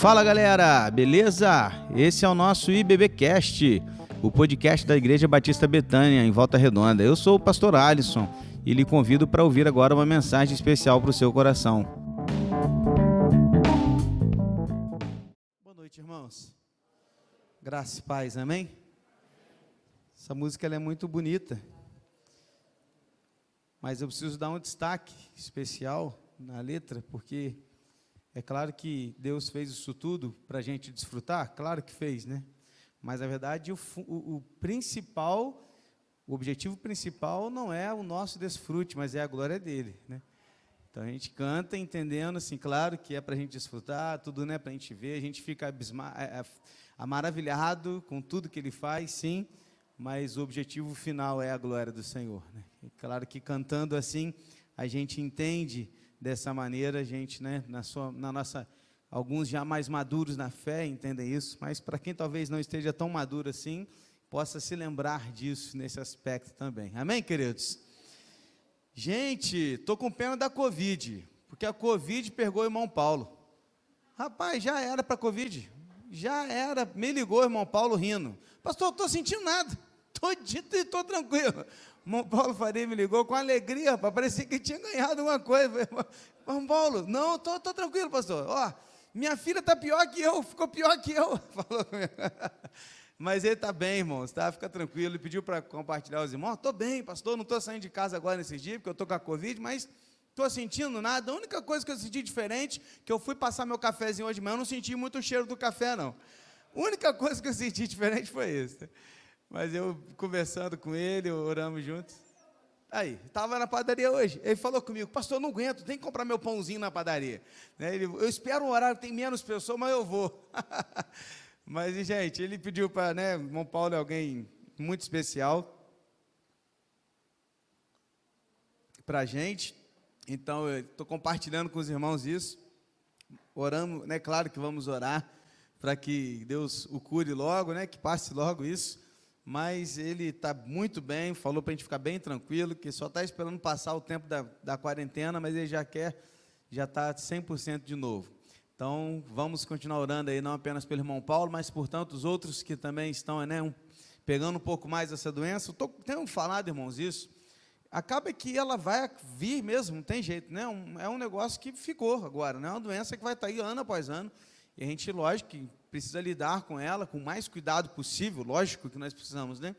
Fala galera, beleza? Esse é o nosso IBBcast, o podcast da Igreja Batista Betânia, em Volta Redonda. Eu sou o pastor Alisson e lhe convido para ouvir agora uma mensagem especial para o seu coração. Boa noite, irmãos. Graça e paz, amém? Essa música é muito bonita, mas eu preciso dar um destaque especial na letra, porque é claro que Deus fez isso tudo para a gente desfrutar, claro que fez, né? Mas na verdade o, o, o, principal, o objetivo principal não é o nosso desfrute, mas é a glória dele, né? Então a gente canta entendendo assim, claro que é para a gente desfrutar, tudo não é para a gente ver, a gente fica abisma, é, é, maravilhado com tudo que ele faz, sim, mas o objetivo final é a glória do Senhor. Né? Claro que cantando assim a gente entende dessa maneira, a gente, né, na, sua, na nossa, alguns já mais maduros na fé entendem isso, mas para quem talvez não esteja tão maduro assim, possa se lembrar disso nesse aspecto também. Amém, queridos? Gente, estou com pena da Covid, porque a Covid pegou o irmão Paulo. Rapaz, já era para Covid, já era, me ligou o irmão Paulo rindo. Pastor, estou sentindo nada, estou e estou tranquilo. Irmão Paulo Faria me ligou com alegria, rapaz, parecia que tinha ganhado uma coisa. Irmão Paulo, não, estou tô, tô tranquilo, pastor. Ó, minha filha está pior que eu, ficou pior que eu. Falou Mas ele está bem, irmãos, tá? Fica tranquilo. Ele pediu para compartilhar os irmãos. Estou bem, pastor, não estou saindo de casa agora nesses dias, porque eu estou com a Covid, mas estou sentindo nada. A única coisa que eu senti diferente, que eu fui passar meu cafezinho hoje de manhã, eu não senti muito o cheiro do café, não. A única coisa que eu senti diferente foi isso. Mas eu conversando com ele, oramos juntos. Aí, estava na padaria hoje. Ele falou comigo, pastor, eu não aguento, tem que comprar meu pãozinho na padaria. Né, ele, eu espero um horário, tem menos pessoas, mas eu vou. mas, gente, ele pediu para, né, irmão Paulo é alguém muito especial para a gente. Então, eu estou compartilhando com os irmãos isso. Oramos, né, claro que vamos orar para que Deus o cure logo, né, que passe logo isso mas ele está muito bem, falou para a gente ficar bem tranquilo, que só está esperando passar o tempo da, da quarentena, mas ele já quer, já está 100% de novo. Então, vamos continuar orando aí, não apenas pelo irmão Paulo, mas por tantos outros que também estão né, um, pegando um pouco mais essa doença. Tô, tenho falado, irmãos, isso. Acaba que ela vai vir mesmo, não tem jeito, né? Um, é um negócio que ficou agora, né? É uma doença que vai estar tá aí ano após ano. E a gente, lógico, que precisa lidar com ela com o mais cuidado possível, lógico que nós precisamos, né?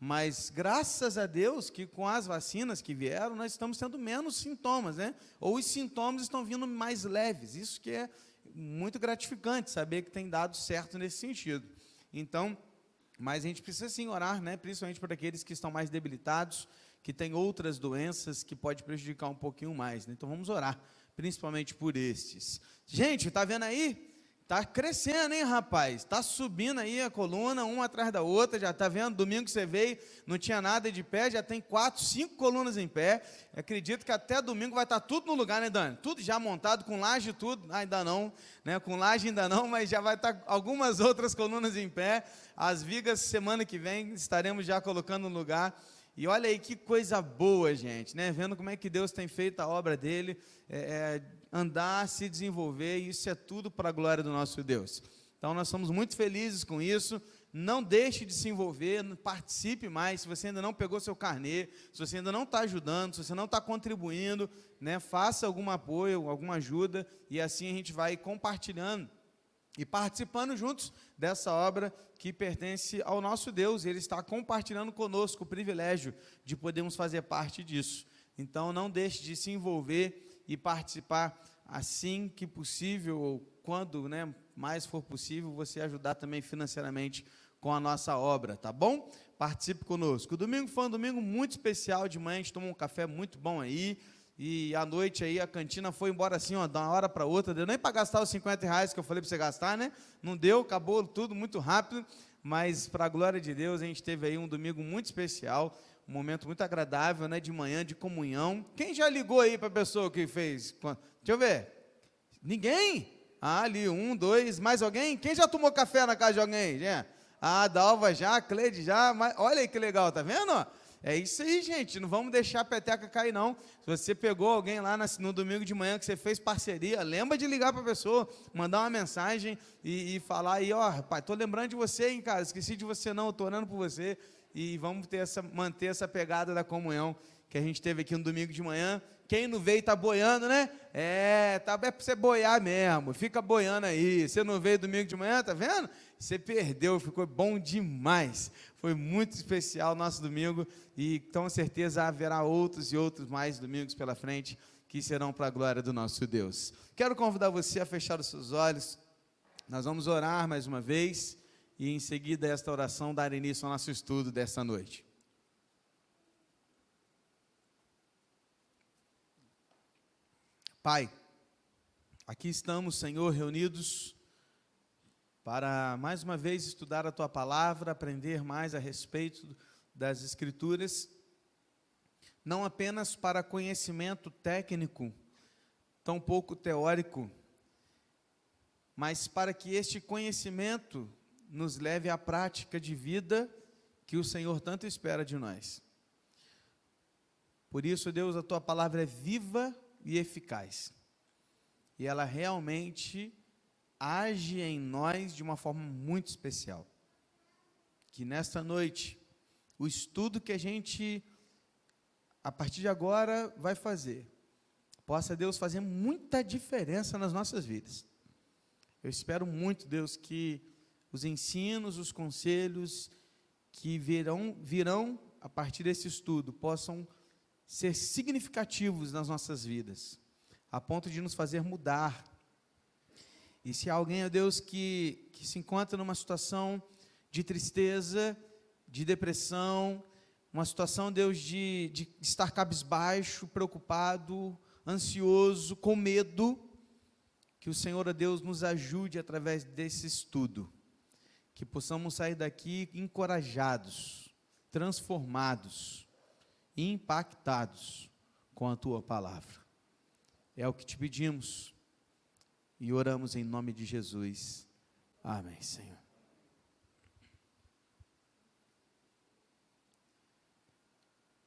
Mas graças a Deus que com as vacinas que vieram, nós estamos tendo menos sintomas, né? Ou os sintomas estão vindo mais leves. Isso que é muito gratificante saber que tem dado certo nesse sentido. Então, mas a gente precisa sim orar, né? Principalmente para aqueles que estão mais debilitados, que têm outras doenças que pode prejudicar um pouquinho mais. Né? Então vamos orar, principalmente por estes. Gente, está vendo aí? Tá crescendo, hein, rapaz? Tá subindo aí a coluna, uma atrás da outra. Já tá vendo? Domingo que você veio, não tinha nada de pé, já tem quatro, cinco colunas em pé. acredito que até domingo vai estar tá tudo no lugar, né, Dani? Tudo já montado, com laje tudo. Ah, ainda não, né? Com laje ainda não, mas já vai estar tá algumas outras colunas em pé. As vigas, semana que vem, estaremos já colocando no lugar. E olha aí que coisa boa, gente, né? Vendo como é que Deus tem feito a obra dele. É, é, andar, se desenvolver, e isso é tudo para a glória do nosso Deus. Então nós somos muito felizes com isso. Não deixe de se envolver, participe mais. Se você ainda não pegou seu carnê, se você ainda não está ajudando, se você não está contribuindo, né, faça algum apoio, alguma ajuda, e assim a gente vai compartilhando e participando juntos dessa obra que pertence ao nosso Deus. Ele está compartilhando conosco o privilégio de podermos fazer parte disso. Então não deixe de se envolver e participar assim que possível, ou quando né, mais for possível, você ajudar também financeiramente com a nossa obra, tá bom? Participe conosco. O domingo foi um domingo muito especial, de manhã a gente tomou um café muito bom aí, e à noite aí a cantina foi embora assim, ó, de uma hora para outra, deu nem para gastar os 50 reais que eu falei para você gastar, né? Não deu, acabou tudo muito rápido, mas para a glória de Deus a gente teve aí um domingo muito especial, um momento muito agradável, né, de manhã, de comunhão. Quem já ligou aí para a pessoa que fez? Deixa eu ver. Ninguém? Ah, ali, um, dois, mais alguém? Quem já tomou café na casa de alguém? Já? Ah, Dalva já, Cleide já, mas, olha aí que legal, tá vendo? É isso aí, gente. Não vamos deixar a peteca cair, não. Se você pegou alguém lá no domingo de manhã que você fez parceria, lembra de ligar para a pessoa, mandar uma mensagem e, e falar aí, ó, oh, pai, tô lembrando de você, hein, cara. Esqueci de você não, estou orando por você. E vamos ter essa, manter essa pegada da comunhão que a gente teve aqui no domingo de manhã. Quem não veio está boiando, né? É, tá, é para você boiar mesmo. Fica boiando aí. Você não veio domingo de manhã, tá vendo? Você perdeu, ficou bom demais. Foi muito especial nosso domingo e com certeza haverá outros e outros mais domingos pela frente que serão para a glória do nosso Deus. Quero convidar você a fechar os seus olhos. Nós vamos orar mais uma vez e em seguida esta oração dar início ao nosso estudo desta noite. Pai, aqui estamos, Senhor, reunidos para mais uma vez estudar a tua palavra, aprender mais a respeito das Escrituras, não apenas para conhecimento técnico, tão pouco teórico, mas para que este conhecimento nos leve à prática de vida que o Senhor tanto espera de nós. Por isso, Deus, a tua palavra é viva e eficaz. E ela realmente age em nós de uma forma muito especial. Que nesta noite, o estudo que a gente, a partir de agora, vai fazer, possa Deus fazer muita diferença nas nossas vidas. Eu espero muito, Deus, que os ensinos, os conselhos que virão, virão a partir desse estudo possam ser significativos nas nossas vidas, a ponto de nos fazer mudar. E se há alguém, ó Deus, que, que se encontra numa situação de tristeza, de depressão, uma situação, Deus, de, de estar cabisbaixo, preocupado, ansioso, com medo, que o Senhor, ó Deus, nos ajude através desse estudo, que possamos sair daqui encorajados, transformados, impactados com a tua palavra. É o que te pedimos e oramos em nome de Jesus. Amém, Senhor.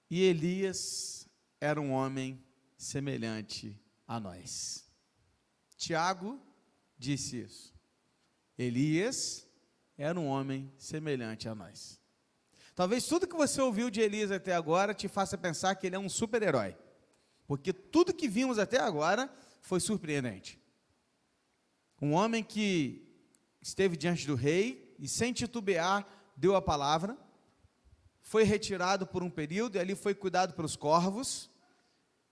E Elias era um homem semelhante a nós. Tiago disse isso. Elias era um homem semelhante a nós. Talvez tudo que você ouviu de Elias até agora te faça pensar que ele é um super-herói. Porque tudo que vimos até agora foi surpreendente. Um homem que esteve diante do rei e, sem titubear, deu a palavra, foi retirado por um período e ali foi cuidado pelos corvos.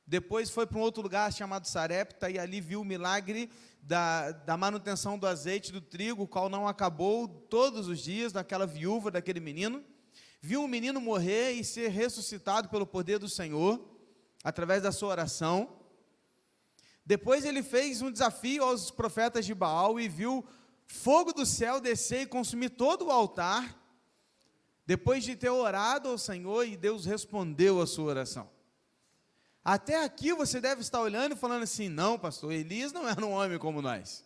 Depois foi para um outro lugar chamado Sarepta e ali viu o milagre da, da manutenção do azeite do trigo, o qual não acabou todos os dias daquela viúva, daquele menino. Viu o menino morrer e ser ressuscitado pelo poder do Senhor, através da sua oração. Depois ele fez um desafio aos profetas de Baal e viu fogo do céu descer e consumir todo o altar. Depois de ter orado ao Senhor e Deus respondeu a sua oração. Até aqui você deve estar olhando e falando assim: não, pastor, Elias não era um homem como nós.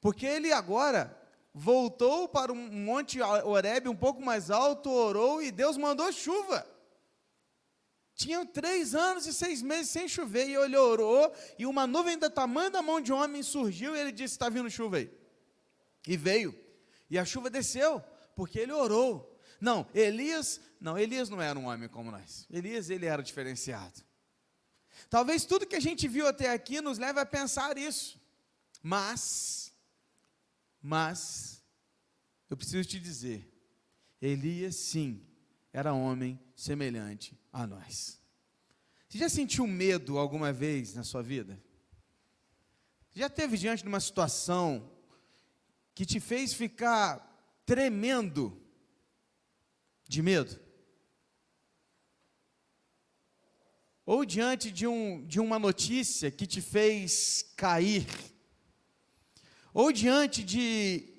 Porque ele agora voltou para um monte Oreb um pouco mais alto, orou e Deus mandou chuva. Tinham três anos e seis meses sem chover, e ele orou, e uma nuvem da tamanho da mão de homem surgiu, e ele disse: Está vindo chuva aí. E veio, e a chuva desceu, porque ele orou. Não, Elias, não, Elias não era um homem como nós. Elias, ele era diferenciado. Talvez tudo que a gente viu até aqui nos leve a pensar isso. Mas, mas, eu preciso te dizer, Elias sim, era homem semelhante a nós. Você já sentiu medo alguma vez na sua vida? Já teve diante de uma situação que te fez ficar tremendo de medo? Ou diante de, um, de uma notícia que te fez cair? Ou diante de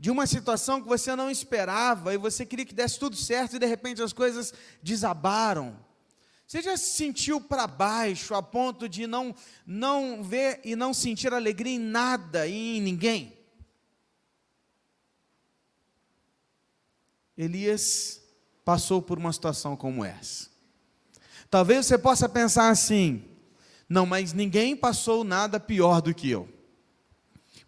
de uma situação que você não esperava e você queria que desse tudo certo e de repente as coisas desabaram. Você já se sentiu para baixo a ponto de não não ver e não sentir alegria em nada e em ninguém? Passou por uma situação como essa. Talvez você possa pensar assim: não, mas ninguém passou nada pior do que eu.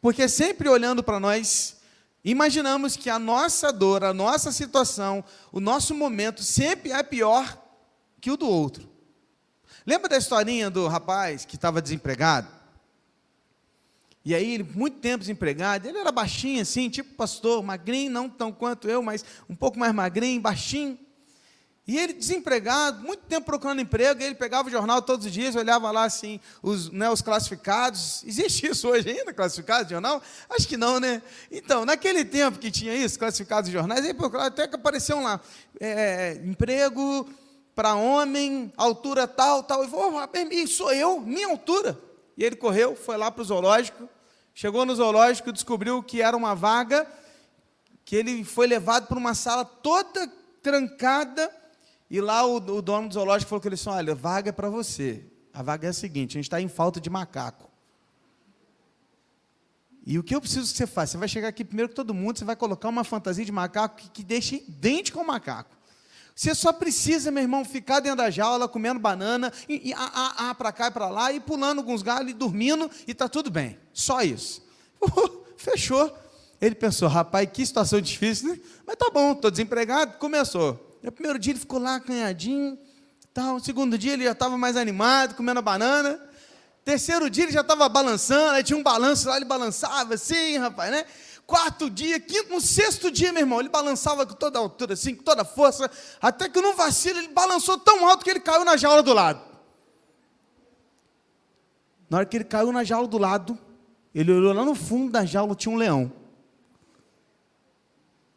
Porque sempre olhando para nós, imaginamos que a nossa dor, a nossa situação, o nosso momento sempre é pior que o do outro. Lembra da historinha do rapaz que estava desempregado? E aí, ele, muito tempo desempregado, ele era baixinho assim, tipo pastor, magrinho, não tão quanto eu, mas um pouco mais magrinho, baixinho. E ele desempregado, muito tempo procurando emprego, ele pegava o jornal todos os dias, olhava lá assim, os, né, os classificados. Existe isso hoje ainda, classificados de jornal? Acho que não, né? Então, naquele tempo que tinha isso, classificados de jornais, aí até que apareciam lá, é, emprego para homem, altura tal, tal. E falou, oh, sou eu, minha altura. E ele correu, foi lá para o zoológico, chegou no zoológico, descobriu que era uma vaga, que ele foi levado para uma sala toda trancada, e lá o, o dono do zoológico falou que ele disse, olha, vaga é para você. A vaga é a seguinte, a gente está em falta de macaco. E o que eu preciso que você faça? Você vai chegar aqui primeiro que todo mundo, você vai colocar uma fantasia de macaco que, que deixe idêntico ao macaco. Você só precisa, meu irmão, ficar dentro da jaula, comendo banana, e, e a, a, para cá e para lá, e pulando alguns galhos, e dormindo, e está tudo bem. Só isso. Uh, fechou. Ele pensou, rapaz, que situação difícil, né? Mas tá bom, estou desempregado, começou. No primeiro dia ele ficou lá acanhadinho, tal. No segundo dia ele já estava mais animado, comendo a banana. Terceiro dia ele já estava balançando, aí tinha um balanço lá, ele balançava assim, rapaz, né? Quarto dia, quinto, no sexto dia, meu irmão, ele balançava com toda a altura, assim, com toda a força, até que num vacilo ele balançou tão alto que ele caiu na jaula do lado. Na hora que ele caiu na jaula do lado, ele olhou lá no fundo da jaula, tinha um leão.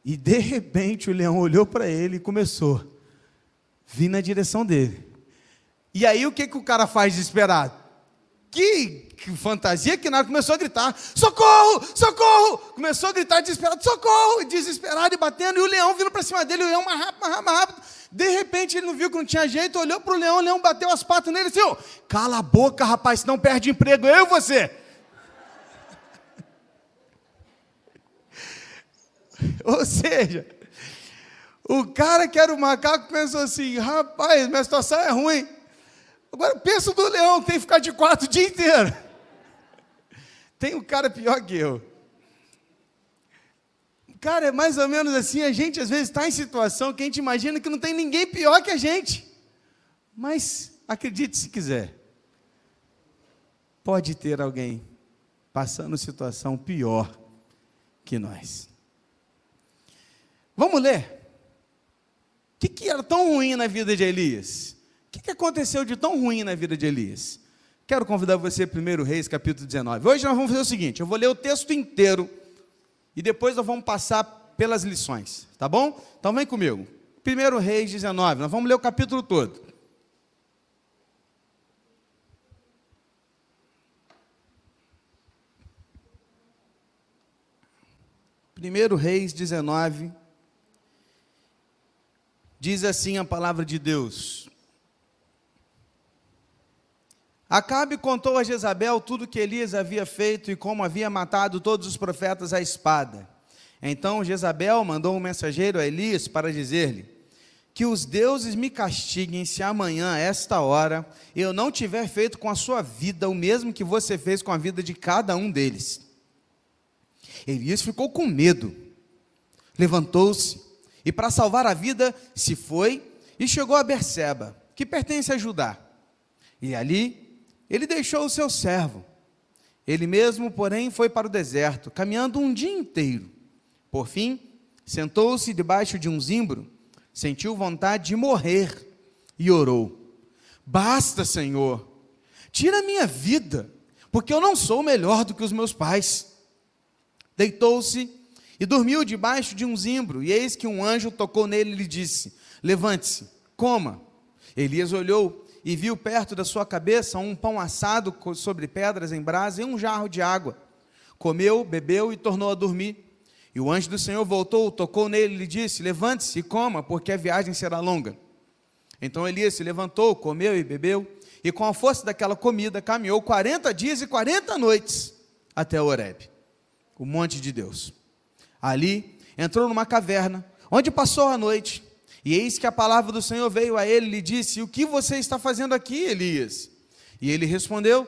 E de repente o leão olhou para ele e começou a vir na direção dele. E aí o que, que o cara faz desesperado? Que que fantasia que nada, começou a gritar: socorro, socorro! Começou a gritar desesperado: socorro! Desesperado e batendo, e o leão vindo para cima dele, o leão mais rápido, mais rápido, mais rápido. De repente ele não viu que não tinha jeito, olhou para o leão, o leão bateu as patas nele e disse: cala a boca, rapaz, senão perde emprego, eu e você. Ou seja, o cara que era o macaco pensou assim: rapaz, minha situação é ruim. Agora pensa do leão, tem que ficar de quatro o dia inteiro. Tem um cara pior que eu. Cara, é mais ou menos assim, a gente às vezes está em situação que a gente imagina que não tem ninguém pior que a gente. Mas acredite se quiser, pode ter alguém passando situação pior que nós. Vamos ler. O que, que era tão ruim na vida de Elias? O que, que aconteceu de tão ruim na vida de Elias? Quero convidar você, 1 Reis, capítulo 19. Hoje nós vamos fazer o seguinte: eu vou ler o texto inteiro e depois nós vamos passar pelas lições, tá bom? Então vem comigo. 1 Reis 19, nós vamos ler o capítulo todo. Primeiro Reis 19, diz assim a palavra de Deus: Acabe contou a Jezabel tudo que Elias havia feito e como havia matado todos os profetas à espada. Então Jezabel mandou um mensageiro a Elias para dizer-lhe: Que os deuses me castiguem se amanhã, esta hora, eu não tiver feito com a sua vida o mesmo que você fez com a vida de cada um deles. Elias ficou com medo, levantou-se e, para salvar a vida, se foi e chegou a Berseba, que pertence a Judá. E ali ele deixou o seu servo. Ele mesmo, porém, foi para o deserto, caminhando um dia inteiro. Por fim, sentou-se debaixo de um zimbro, sentiu vontade de morrer e orou: Basta, Senhor, tira minha vida, porque eu não sou melhor do que os meus pais. Deitou-se e dormiu debaixo de um zimbro, e eis que um anjo tocou nele e lhe disse: Levante-se, coma. Elias olhou e viu perto da sua cabeça um pão assado sobre pedras em brasa e um jarro de água. Comeu, bebeu e tornou a dormir. E o anjo do Senhor voltou, tocou nele e lhe disse: Levante-se e coma, porque a viagem será longa. Então Elias se levantou, comeu e bebeu, e com a força daquela comida caminhou 40 dias e 40 noites até Horeb, o monte de Deus. Ali entrou numa caverna, onde passou a noite E eis que a palavra do Senhor veio a ele e lhe disse: O que você está fazendo aqui, Elias? E ele respondeu: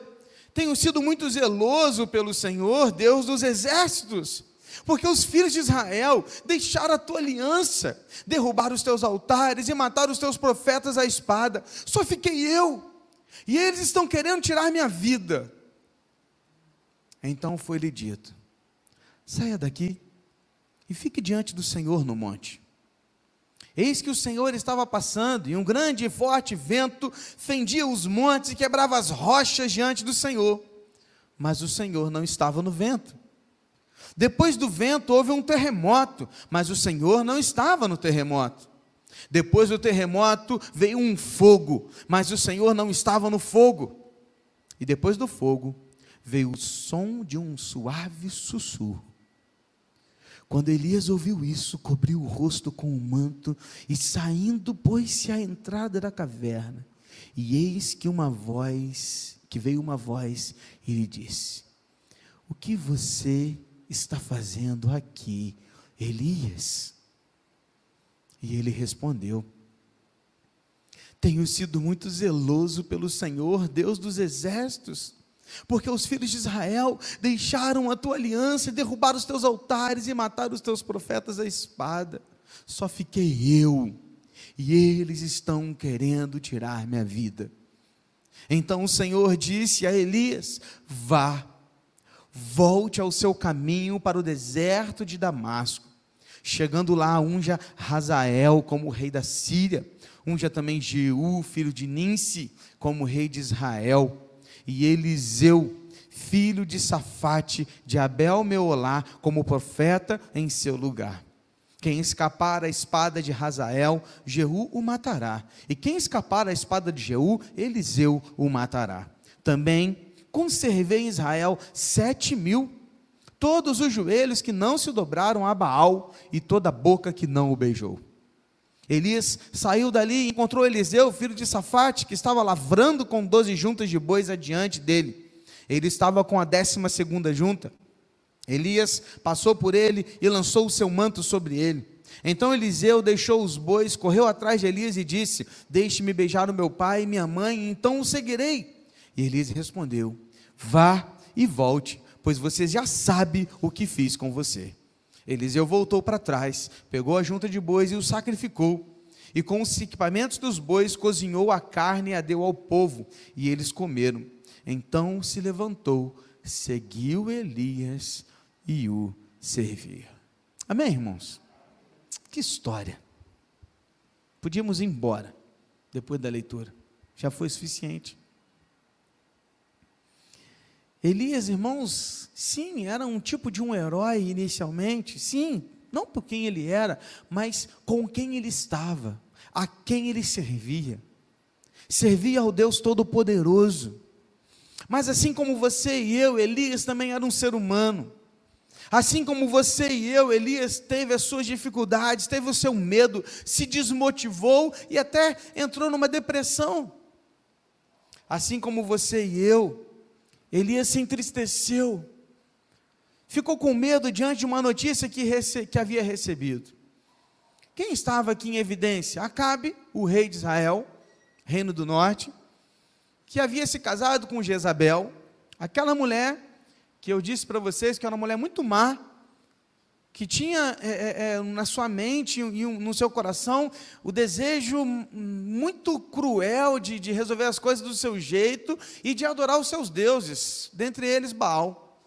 Tenho sido muito zeloso pelo Senhor, Deus dos exércitos, porque os filhos de Israel deixaram a tua aliança, derrubaram os teus altares e mataram os teus profetas à espada. Só fiquei eu, e eles estão querendo tirar minha vida. Então foi-lhe dito: Saia daqui e fique diante do Senhor no monte. Eis que o Senhor estava passando, e um grande e forte vento fendia os montes e quebrava as rochas diante do Senhor. Mas o Senhor não estava no vento. Depois do vento houve um terremoto, mas o Senhor não estava no terremoto. Depois do terremoto veio um fogo, mas o Senhor não estava no fogo. E depois do fogo veio o som de um suave sussurro. Quando Elias ouviu isso, cobriu o rosto com o um manto e saindo pôs-se à entrada da caverna. E eis que uma voz, que veio uma voz e lhe disse: O que você está fazendo aqui, Elias? E ele respondeu: Tenho sido muito zeloso pelo Senhor, Deus dos exércitos porque os filhos de Israel deixaram a tua aliança, derrubaram os teus altares e mataram os teus profetas à espada. Só fiquei eu, e eles estão querendo tirar minha vida. Então o Senhor disse a Elias: Vá, volte ao seu caminho para o deserto de Damasco. Chegando lá, unja Razael como rei da Síria, unja também Jeú, filho de Ninsi, como rei de Israel e Eliseu, filho de Safate, de Abel Meolá, como profeta em seu lugar. Quem escapar à espada de Razael, Jeú o matará. E quem escapar à espada de Jeú, Eliseu o matará. Também conservei em Israel sete mil, todos os joelhos que não se dobraram a Baal, e toda a boca que não o beijou. Elias saiu dali e encontrou Eliseu, filho de Safate, que estava lavrando com doze juntas de bois adiante dele. Ele estava com a décima segunda junta. Elias passou por ele e lançou o seu manto sobre ele. Então Eliseu deixou os bois, correu atrás de Elias e disse: Deixe-me beijar o meu pai e minha mãe, então o seguirei. E Elias respondeu: Vá e volte, pois você já sabe o que fiz com você. Eliseu voltou para trás, pegou a junta de bois e o sacrificou. E com os equipamentos dos bois cozinhou a carne e a deu ao povo, e eles comeram. Então se levantou, seguiu Elias e o servia. Amém, irmãos? Que história. Podíamos ir embora depois da leitura, já foi suficiente. Elias, irmãos, sim, era um tipo de um herói inicialmente, sim, não por quem ele era, mas com quem ele estava, a quem ele servia. Servia ao Deus Todo-Poderoso. Mas assim como você e eu, Elias também era um ser humano. Assim como você e eu, Elias teve as suas dificuldades, teve o seu medo, se desmotivou e até entrou numa depressão. Assim como você e eu, Elias se entristeceu, ficou com medo diante de uma notícia que, rece que havia recebido. Quem estava aqui em evidência? Acabe, o rei de Israel, reino do norte, que havia se casado com Jezabel, aquela mulher que eu disse para vocês que era uma mulher muito má, que tinha é, é, é na sua mente e no seu coração o desejo muito cruel de, de resolver as coisas do seu jeito e de adorar os seus deuses, dentre eles Baal.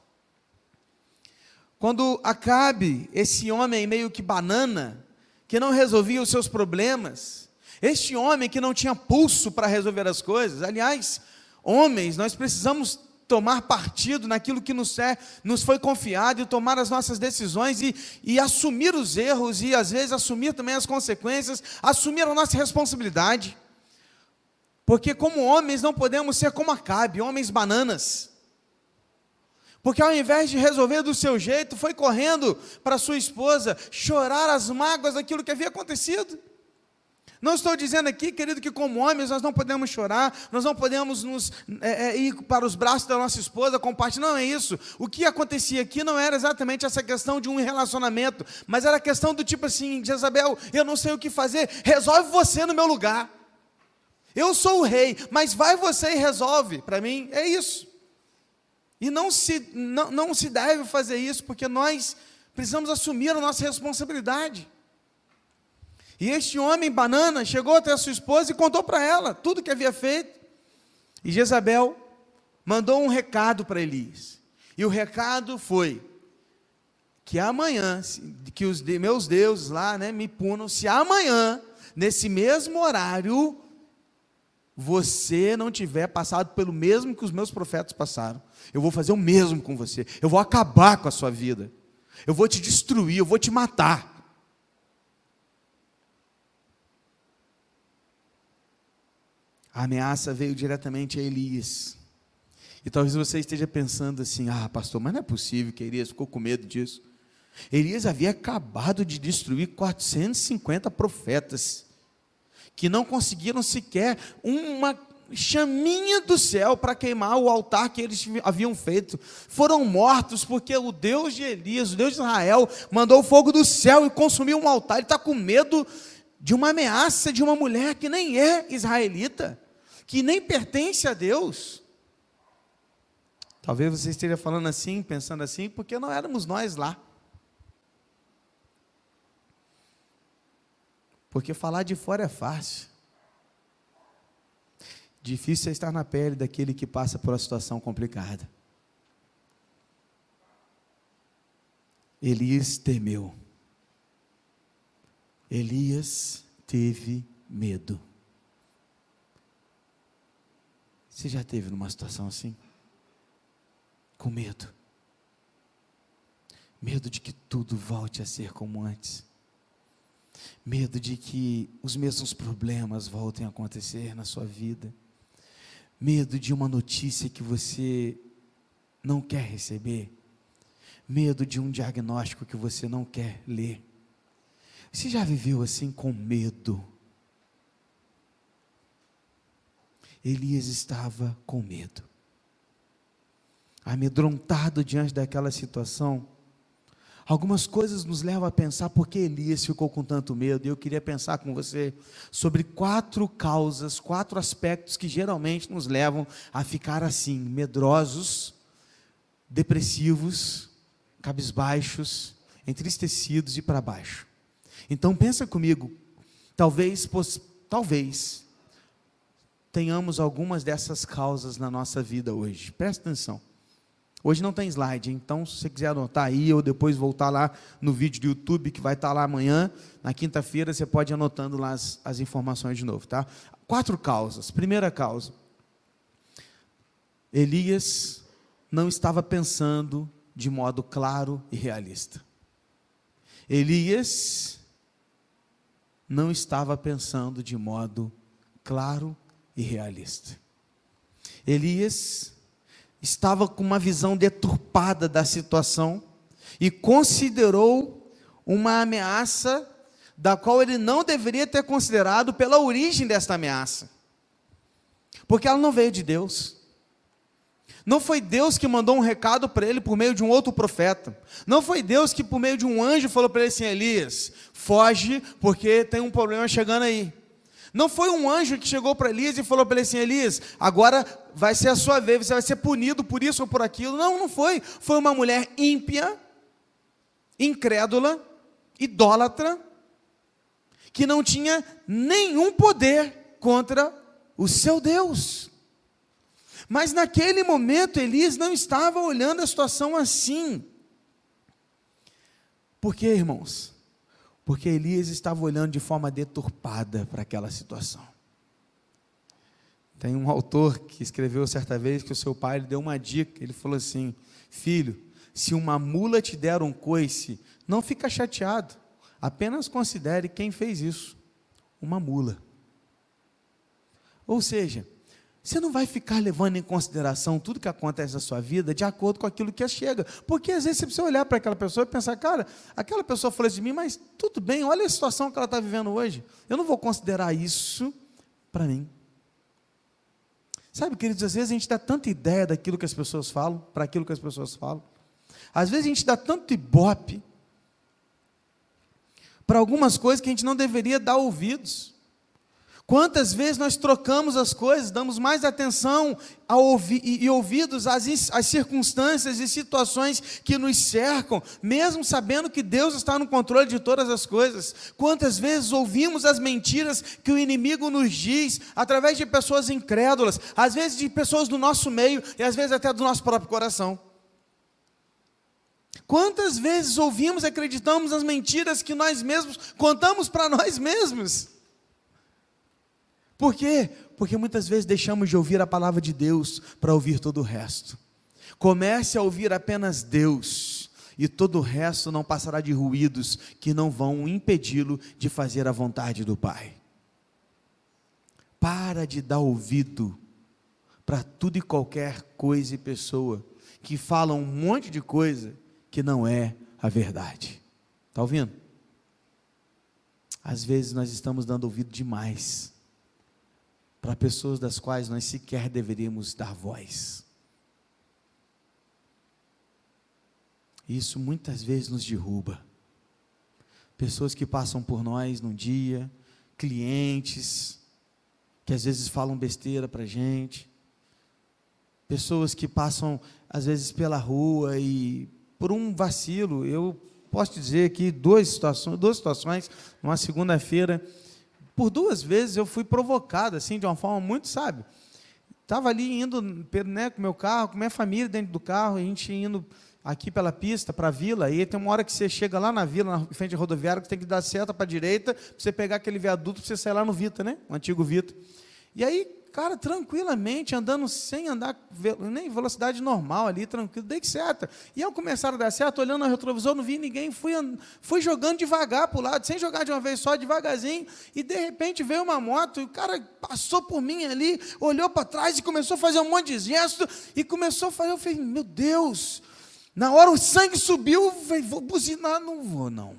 Quando Acabe, esse homem meio que banana, que não resolvia os seus problemas, este homem que não tinha pulso para resolver as coisas, aliás, homens, nós precisamos tomar partido naquilo que nos, é, nos foi confiado e tomar as nossas decisões e, e assumir os erros e às vezes assumir também as consequências, assumir a nossa responsabilidade. Porque como homens não podemos ser como Acabe, homens bananas. Porque ao invés de resolver do seu jeito, foi correndo para sua esposa chorar as mágoas daquilo que havia acontecido. Não estou dizendo aqui, querido, que como homens nós não podemos chorar, nós não podemos nos, é, é, ir para os braços da nossa esposa, compartilhar. Não é isso. O que acontecia aqui não era exatamente essa questão de um relacionamento, mas era a questão do tipo assim: Jezabel, eu não sei o que fazer, resolve você no meu lugar. Eu sou o rei, mas vai você e resolve. Para mim, é isso. E não se, não, não se deve fazer isso, porque nós precisamos assumir a nossa responsabilidade. E este homem, banana, chegou até a sua esposa e contou para ela tudo que havia feito. E Jezabel mandou um recado para Elias. E o recado foi que amanhã, que os meus deuses lá né, me punam, se amanhã, nesse mesmo horário, você não tiver passado pelo mesmo que os meus profetas passaram. Eu vou fazer o mesmo com você. Eu vou acabar com a sua vida. Eu vou te destruir, eu vou te matar. A ameaça veio diretamente a Elias. E talvez você esteja pensando assim: ah, pastor, mas não é possível que Elias ficou com medo disso. Elias havia acabado de destruir 450 profetas, que não conseguiram sequer uma chaminha do céu para queimar o altar que eles haviam feito. Foram mortos porque o Deus de Elias, o Deus de Israel, mandou o fogo do céu e consumiu um altar. Ele está com medo de uma ameaça de uma mulher que nem é israelita, que nem pertence a Deus. Talvez você esteja falando assim, pensando assim, porque não éramos nós lá. Porque falar de fora é fácil. Difícil é estar na pele daquele que passa por uma situação complicada. Elias temeu. Elias teve medo. Você já teve numa situação assim? Com medo. Medo de que tudo volte a ser como antes. Medo de que os mesmos problemas voltem a acontecer na sua vida. Medo de uma notícia que você não quer receber. Medo de um diagnóstico que você não quer ler você já viveu assim com medo? Elias estava com medo. Amedrontado diante daquela situação, algumas coisas nos levam a pensar por que Elias ficou com tanto medo. E eu queria pensar com você sobre quatro causas, quatro aspectos que geralmente nos levam a ficar assim, medrosos, depressivos, cabisbaixos, entristecidos e para baixo. Então pensa comigo, talvez, talvez tenhamos algumas dessas causas na nossa vida hoje. Presta atenção. Hoje não tem slide, então se você quiser anotar aí ou depois voltar lá no vídeo do YouTube que vai estar lá amanhã, na quinta-feira você pode ir anotando lá as, as informações de novo, tá? Quatro causas. Primeira causa. Elias não estava pensando de modo claro e realista. Elias não estava pensando de modo claro e realista. Elias estava com uma visão deturpada da situação e considerou uma ameaça da qual ele não deveria ter considerado pela origem desta ameaça. Porque ela não veio de Deus. Não foi Deus que mandou um recado para ele por meio de um outro profeta. Não foi Deus que, por meio de um anjo, falou para ele assim: Elias, foge, porque tem um problema chegando aí. Não foi um anjo que chegou para Elias e falou para ele assim: Elias, agora vai ser a sua vez, você vai ser punido por isso ou por aquilo. Não, não foi. Foi uma mulher ímpia, incrédula, idólatra, que não tinha nenhum poder contra o seu Deus. Mas naquele momento Elias não estava olhando a situação assim. Por quê, irmãos? Porque Elias estava olhando de forma deturpada para aquela situação. Tem um autor que escreveu certa vez que o seu pai lhe deu uma dica. Ele falou assim: Filho, se uma mula te der um coice, não fica chateado. Apenas considere quem fez isso: uma mula. Ou seja, Você não vai ficar levando em consideração tudo que acontece na sua vida de acordo com aquilo que chega. Porque às vezes você precisa olhar para aquela pessoa e pensar, cara, aquela pessoa falou de mim, mas tudo bem, olha a situação que ela está vivendo hoje. Eu não vou considerar isso para mim. Sabe, queridos, às vezes a gente dá tanta ideia daquilo que as pessoas falam, para aquilo que as pessoas falam. Às vezes a gente dá tanto ibope para algumas coisas que a gente não deveria dar ouvidos. Quantas vezes nós trocamos as coisas, damos mais atenção ouvi e, e ouvidos às, às circunstâncias e situações que nos cercam, mesmo sabendo que Deus está no controle de todas as coisas. Quantas vezes ouvimos as mentiras que o inimigo nos diz, através de pessoas incrédulas, às vezes de pessoas do nosso meio e às vezes até do nosso próprio coração. Quantas vezes ouvimos e acreditamos nas mentiras que nós mesmos contamos para nós mesmos? Por quê? Porque muitas vezes deixamos de ouvir a palavra de Deus para ouvir todo o resto. Comece a ouvir apenas Deus, e todo o resto não passará de ruídos que não vão impedi-lo de fazer a vontade do Pai. Para de dar ouvido para tudo e qualquer coisa e pessoa que falam um monte de coisa que não é a verdade. Está ouvindo? Às vezes nós estamos dando ouvido demais para pessoas das quais nós sequer deveríamos dar voz. Isso muitas vezes nos derruba. Pessoas que passam por nós num dia, clientes, que às vezes falam besteira para a gente, pessoas que passam às vezes pela rua e por um vacilo, eu posso dizer aqui duas situações, duas situações, numa segunda-feira, por duas vezes eu fui provocado, assim, de uma forma muito, sabe? Estava ali indo né, com meu carro, com minha família dentro do carro, a gente indo aqui pela pista para a vila, e tem uma hora que você chega lá na vila, na frente da rodoviária, que tem que dar seta para a direita, para você pegar aquele viaduto, para você sair lá no Vita, né? O antigo Vita. E aí, cara, tranquilamente, andando sem andar nem velocidade normal ali, tranquilo, dei certo. E ao começar a dar certo, olhando no retrovisor, não vi ninguém, fui, fui jogando devagar para o lado, sem jogar de uma vez só, devagarzinho, e de repente veio uma moto, e o cara passou por mim ali, olhou para trás e começou a fazer um monte de gesto, e começou a fazer, eu falei, meu Deus, na hora o sangue subiu, eu falei, vou buzinar, não vou não.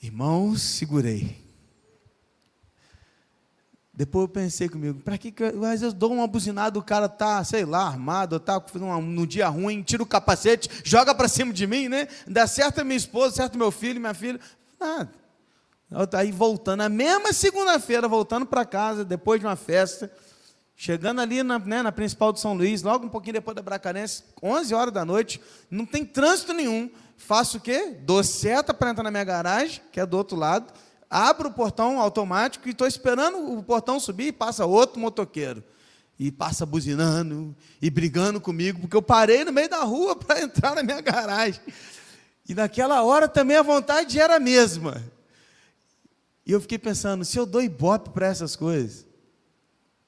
Irmãos, segurei. Depois eu pensei comigo, para que, que eu, às vezes dou uma buzinada, o cara tá, sei lá, armado, está no dia ruim, tira o capacete, joga para cima de mim, né? Dá certo a minha esposa, certo meu filho, minha filha, nada. Aí voltando, na mesma segunda-feira, voltando para casa, depois de uma festa, chegando ali na, né, na principal de São Luís, logo um pouquinho depois da Bracarense, 11 horas da noite, não tem trânsito nenhum. Faço o quê? Dou seta para entrar na minha garagem, que é do outro lado, abro o portão automático e estou esperando o portão subir e passa outro motoqueiro. E passa buzinando e brigando comigo, porque eu parei no meio da rua para entrar na minha garagem. E naquela hora também a vontade era a mesma. E eu fiquei pensando, se eu dou ibope para essas coisas,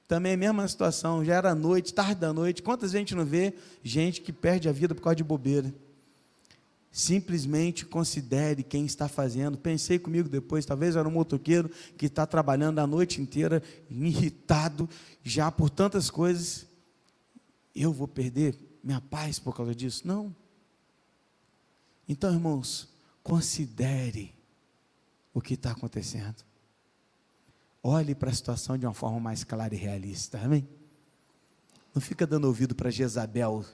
também é a mesma situação, já era noite, tarde da noite, quantas gente não vê gente que perde a vida por causa de bobeira? Simplesmente considere quem está fazendo. Pensei comigo depois, talvez era um motoqueiro que está trabalhando a noite inteira, irritado já por tantas coisas. Eu vou perder minha paz por causa disso? Não. Então, irmãos, considere o que está acontecendo. Olhe para a situação de uma forma mais clara e realista, amém? Não fica dando ouvido para Jezabel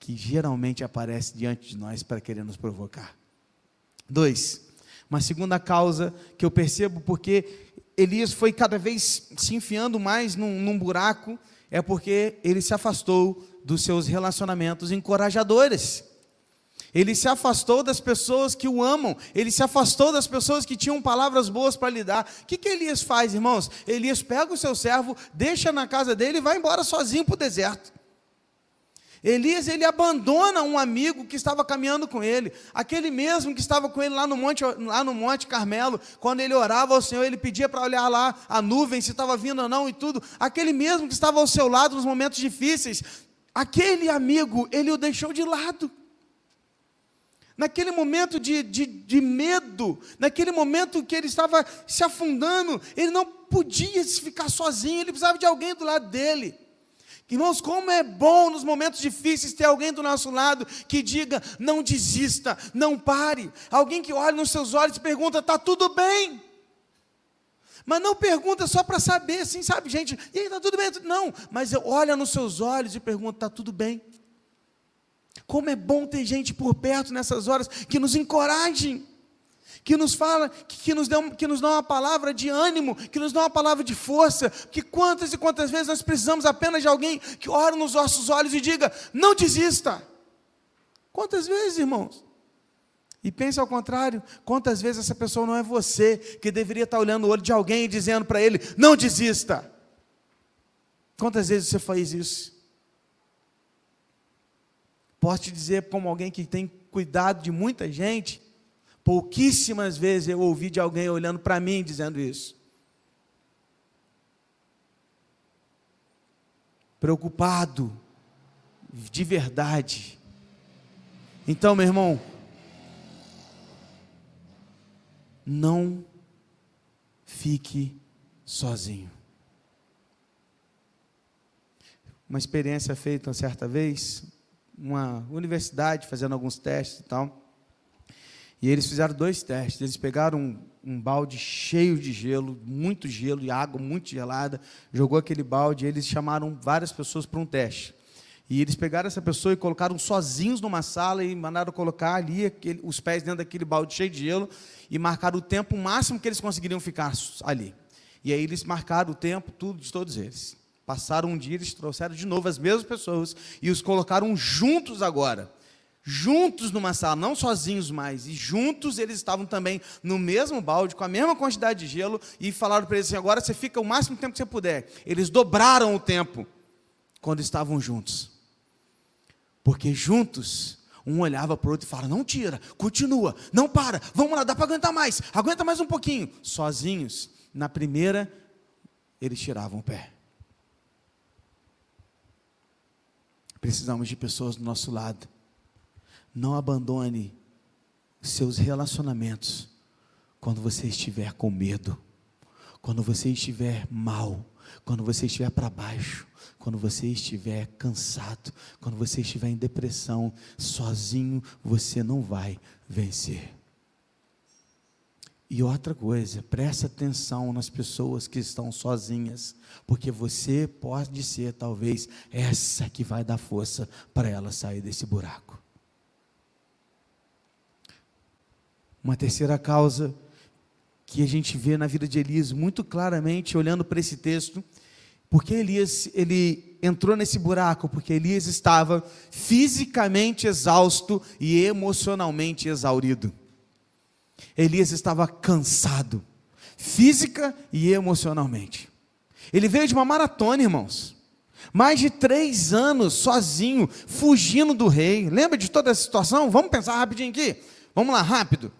que geralmente aparece diante de nós para querer nos provocar. Dois, uma segunda causa que eu percebo porque Elias foi cada vez se enfiando mais num, num buraco, é porque ele se afastou dos seus relacionamentos encorajadores. Ele se afastou das pessoas que o amam, ele se afastou das pessoas que tinham palavras boas para lhe dar. O que, que Elias faz, irmãos? Elias pega o seu servo, deixa na casa dele e vai embora sozinho para o deserto. Elias, ele abandona um amigo que estava caminhando com ele, aquele mesmo que estava com ele lá no Monte, lá no monte Carmelo, quando ele orava ao Senhor, ele pedia para olhar lá a nuvem, se estava vindo ou não e tudo, aquele mesmo que estava ao seu lado nos momentos difíceis, aquele amigo, ele o deixou de lado. naquele momento de, de, de medo, naquele momento que ele estava se afundando, ele não podia ficar sozinho, ele precisava de alguém do lado dele. Irmãos, como é bom nos momentos difíceis ter alguém do nosso lado que diga: não desista, não pare. Alguém que olhe nos seus olhos e pergunta: está tudo bem? Mas não pergunta só para saber, assim, sabe, gente? E aí, está tudo bem? Não, mas olha nos seus olhos e pergunta: está tudo bem? Como é bom ter gente por perto nessas horas que nos encorajem que nos fala, que, que, nos dá, que nos dá uma palavra de ânimo, que nos dá uma palavra de força, que quantas e quantas vezes nós precisamos apenas de alguém que ore nos nossos olhos e diga: não desista. Quantas vezes, irmãos? E pense ao contrário, quantas vezes essa pessoa não é você que deveria estar olhando o olho de alguém e dizendo para ele: não desista. Quantas vezes você faz isso? Posso te dizer, como alguém que tem cuidado de muita gente, Pouquíssimas vezes eu ouvi de alguém olhando para mim dizendo isso. Preocupado, de verdade. Então, meu irmão, não fique sozinho. Uma experiência feita certa vez, uma universidade fazendo alguns testes e tal. E eles fizeram dois testes. Eles pegaram um, um, balde cheio de gelo, muito gelo e água muito gelada, jogou aquele balde e eles chamaram várias pessoas para um teste. E eles pegaram essa pessoa e colocaram sozinhos numa sala e mandaram colocar ali aquele, os pés dentro daquele balde cheio de gelo e marcaram o tempo máximo que eles conseguiriam ficar ali. E aí eles marcaram o tempo, tudo de todos eles. Passaram um dia, eles trouxeram de novo as mesmas pessoas e os colocaram juntos agora juntos numa sala, não sozinhos mais, e juntos eles estavam também no mesmo balde, com a mesma quantidade de gelo, e falaram para eles assim: agora você fica o máximo tempo que você puder. Eles dobraram o tempo quando estavam juntos, porque juntos. Um olhava para o outro e falava: Não tira, continua, não para, vamos lá, dá para aguentar mais, aguenta mais um pouquinho. Sozinhos, na primeira, eles tiravam o pé. Precisamos de pessoas do nosso lado não abandone seus relacionamentos quando você estiver com medo, quando você estiver mal, quando você estiver para baixo, quando você estiver cansado, quando você estiver em depressão, sozinho você não vai vencer. E outra coisa, presta atenção nas pessoas que estão sozinhas, porque você pode ser talvez essa que vai dar força para ela sair desse buraco. Uma terceira causa que a gente vê na vida de Elias muito claramente, olhando para esse texto, porque Elias ele entrou nesse buraco, porque Elias estava fisicamente exausto e emocionalmente exaurido. Elias estava cansado, física e emocionalmente. Ele veio de uma maratona, irmãos. Mais de três anos sozinho, fugindo do rei. Lembra de toda essa situação? Vamos pensar rapidinho aqui. Vamos lá, rápido.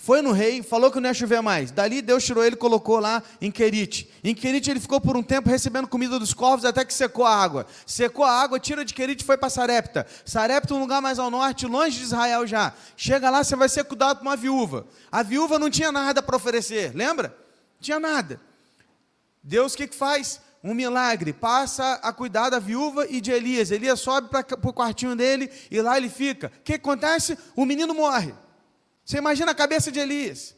Foi no rei, falou que não ia chover mais. Dali Deus tirou ele e colocou lá em Querite. Em Querite ele ficou por um tempo recebendo comida dos corvos até que secou a água. Secou a água, tira de Querite e foi para Sarepta. Sarepta é um lugar mais ao norte, longe de Israel já. Chega lá, você vai ser cuidado por uma viúva. A viúva não tinha nada para oferecer, lembra? Não tinha nada. Deus o que, que faz? Um milagre, passa a cuidar da viúva e de Elias. Elias sobe para o quartinho dele e lá ele fica. O que acontece? O menino morre. Você imagina a cabeça de Elias.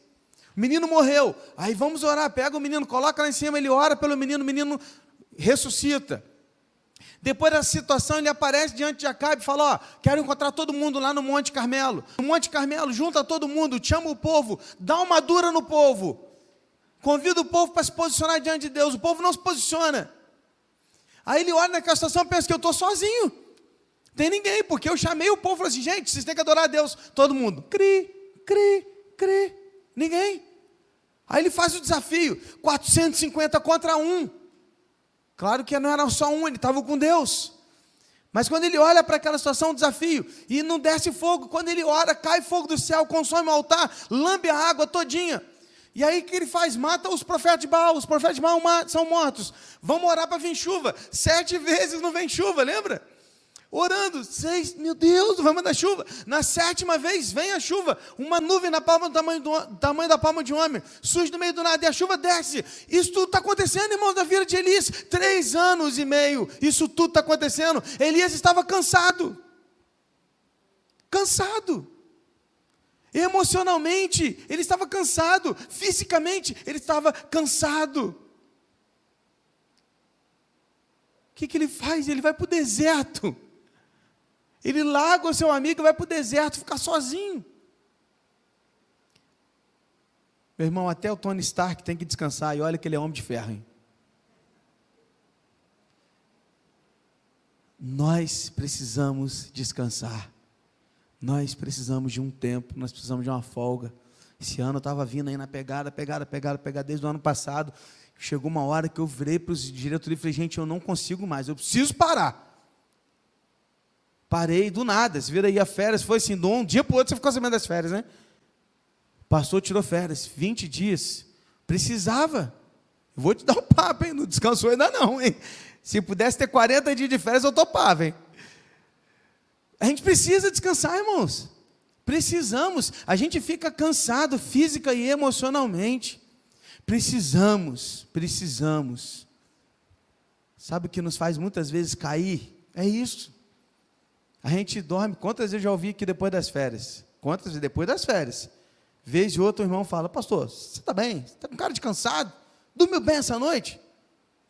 O menino morreu. Aí vamos orar. Pega o menino, coloca lá em cima, ele ora pelo menino, o menino ressuscita. Depois da situação, ele aparece diante de Acabe e fala: Ó, quero encontrar todo mundo lá no Monte Carmelo. No Monte Carmelo, junta todo mundo, chama o povo, dá uma dura no povo. Convida o povo para se posicionar diante de Deus. O povo não se posiciona. Aí ele olha naquela situação e pensa que eu estou sozinho. Tem ninguém, porque eu chamei o povo e falei assim: gente, vocês têm que adorar a Deus. Todo mundo, cri, Crê, crê. Ninguém. Aí ele faz o desafio: 450 contra um. Claro que não era só um, ele estava com Deus. Mas quando ele olha para aquela situação, um desafio, e não desce fogo, quando ele ora, cai fogo do céu, consome o altar, lambe a água todinha. E aí o que ele faz? Mata os profetas de Baal, os profetas de Baal são mortos. Vamos orar para vir chuva. Sete vezes não vem chuva, lembra? Orando, seis, meu Deus, vai mandar chuva. Na sétima vez, vem a chuva. Uma nuvem na palma do tamanho, do tamanho da palma de um homem. Surge no meio do nada e a chuva desce. Isso tudo está acontecendo, irmãos, da vida de Elias. Três anos e meio. Isso tudo está acontecendo. Elias estava cansado. Cansado. Emocionalmente, ele estava cansado. Fisicamente, ele estava cansado. O que, que ele faz? Ele vai para o deserto. Ele larga o seu amigo e vai para o deserto ficar sozinho. Meu irmão, até o Tony Stark tem que descansar, e olha que ele é homem de ferro. Hein? Nós precisamos descansar. Nós precisamos de um tempo, nós precisamos de uma folga. Esse ano eu estava vindo aí na pegada, pegada, pegada, pegada, desde o ano passado. Chegou uma hora que eu virei para os diretores e falei, gente, eu não consigo mais, eu preciso parar. Parei do nada. Você vira aí a férias, foi assim, de um dia para o outro você ficou sabendo das férias, né? Passou, tirou férias, 20 dias. Precisava. Vou te dar um papo, hein? Não descansou ainda não, hein? Se pudesse ter 40 dias de férias, eu topava, hein? A gente precisa descansar, irmãos. Precisamos. A gente fica cansado física e emocionalmente. Precisamos, precisamos. Sabe o que nos faz muitas vezes cair? É isso. A gente dorme. Quantas vezes eu já ouvi aqui depois das férias? Quantas vezes depois das férias? Vez de outro irmão fala: Pastor, você está bem? Você está com cara de cansado? Dormiu bem essa noite?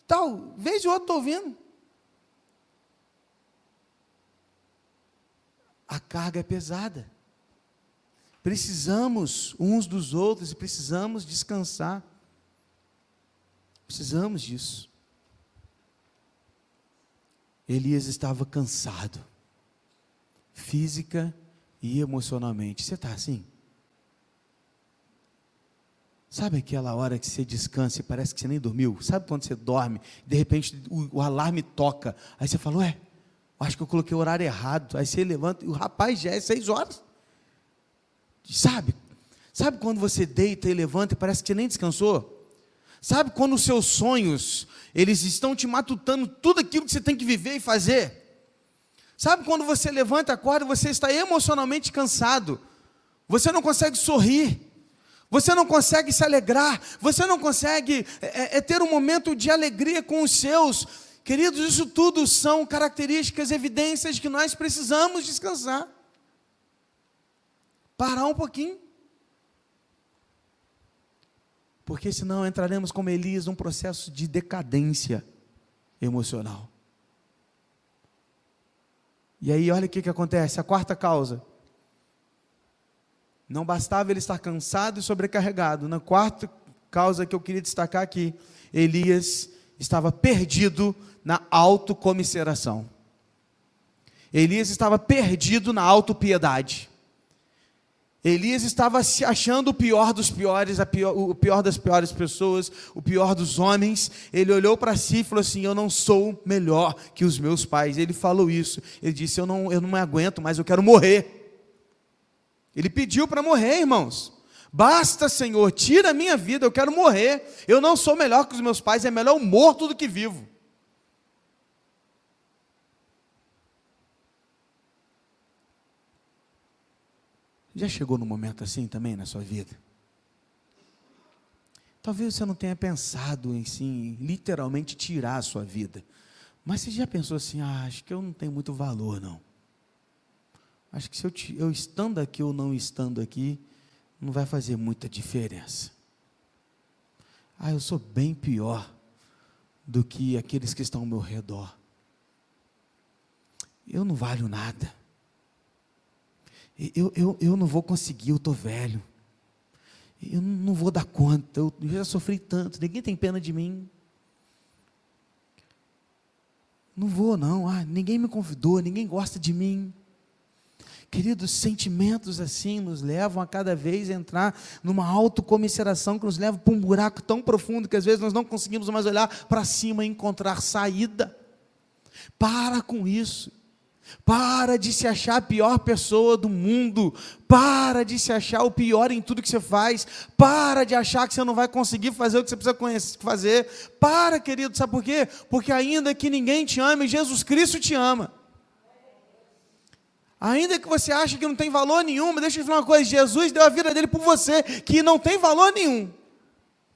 Tal. Vez de outro estou ouvindo. A carga é pesada. Precisamos uns dos outros e precisamos descansar. Precisamos disso. Elias estava cansado física e emocionalmente. Você está assim? Sabe aquela hora que você descansa e parece que você nem dormiu? Sabe quando você dorme, de repente o, o alarme toca, aí você fala, ué, acho que eu coloquei o horário errado. Aí você levanta e o rapaz já é seis horas. Sabe? Sabe quando você deita e levanta e parece que você nem descansou? Sabe quando os seus sonhos, eles estão te matutando tudo aquilo que você tem que viver e fazer? Sabe quando você levanta, acorda, você está emocionalmente cansado, você não consegue sorrir, você não consegue se alegrar, você não consegue é, é, é, ter um momento de alegria com os seus. Queridos, isso tudo são características, evidências que nós precisamos descansar. Parar um pouquinho. Porque senão entraremos como Elias num processo de decadência emocional. E aí, olha o que, que acontece: a quarta causa. Não bastava ele estar cansado e sobrecarregado. Na quarta causa que eu queria destacar aqui, Elias estava perdido na autocomiseração. Elias estava perdido na autopiedade. Elias estava se achando o pior dos piores, pior, o pior das piores pessoas, o pior dos homens. Ele olhou para si e falou assim: Eu não sou melhor que os meus pais. Ele falou isso. Ele disse: Eu não, eu não me aguento, mas eu quero morrer. Ele pediu para morrer, irmãos. Basta, Senhor, tira a minha vida, eu quero morrer. Eu não sou melhor que os meus pais, é melhor morto do que vivo. Já chegou num momento assim também na sua vida? Talvez você não tenha pensado em sim, literalmente tirar a sua vida. Mas você já pensou assim, ah, acho que eu não tenho muito valor, não. Acho que se eu, eu estando aqui ou não estando aqui, não vai fazer muita diferença. Ah, eu sou bem pior do que aqueles que estão ao meu redor. Eu não valho nada eu, eu, eu não vou conseguir, eu estou velho. Eu não vou dar conta, eu já sofri tanto, ninguém tem pena de mim. Não vou, não. Ah, ninguém me convidou, ninguém gosta de mim. Queridos, sentimentos assim nos levam a cada vez entrar numa autocomisseração que nos leva para um buraco tão profundo que às vezes nós não conseguimos mais olhar para cima e encontrar saída. Para com isso. Para de se achar a pior pessoa do mundo. Para de se achar o pior em tudo que você faz. Para de achar que você não vai conseguir fazer o que você precisa fazer. Para, querido, sabe por quê? Porque ainda que ninguém te ame, Jesus Cristo te ama. Ainda que você ache que não tem valor nenhum, mas deixa eu te falar uma coisa: Jesus deu a vida dele por você, que não tem valor nenhum.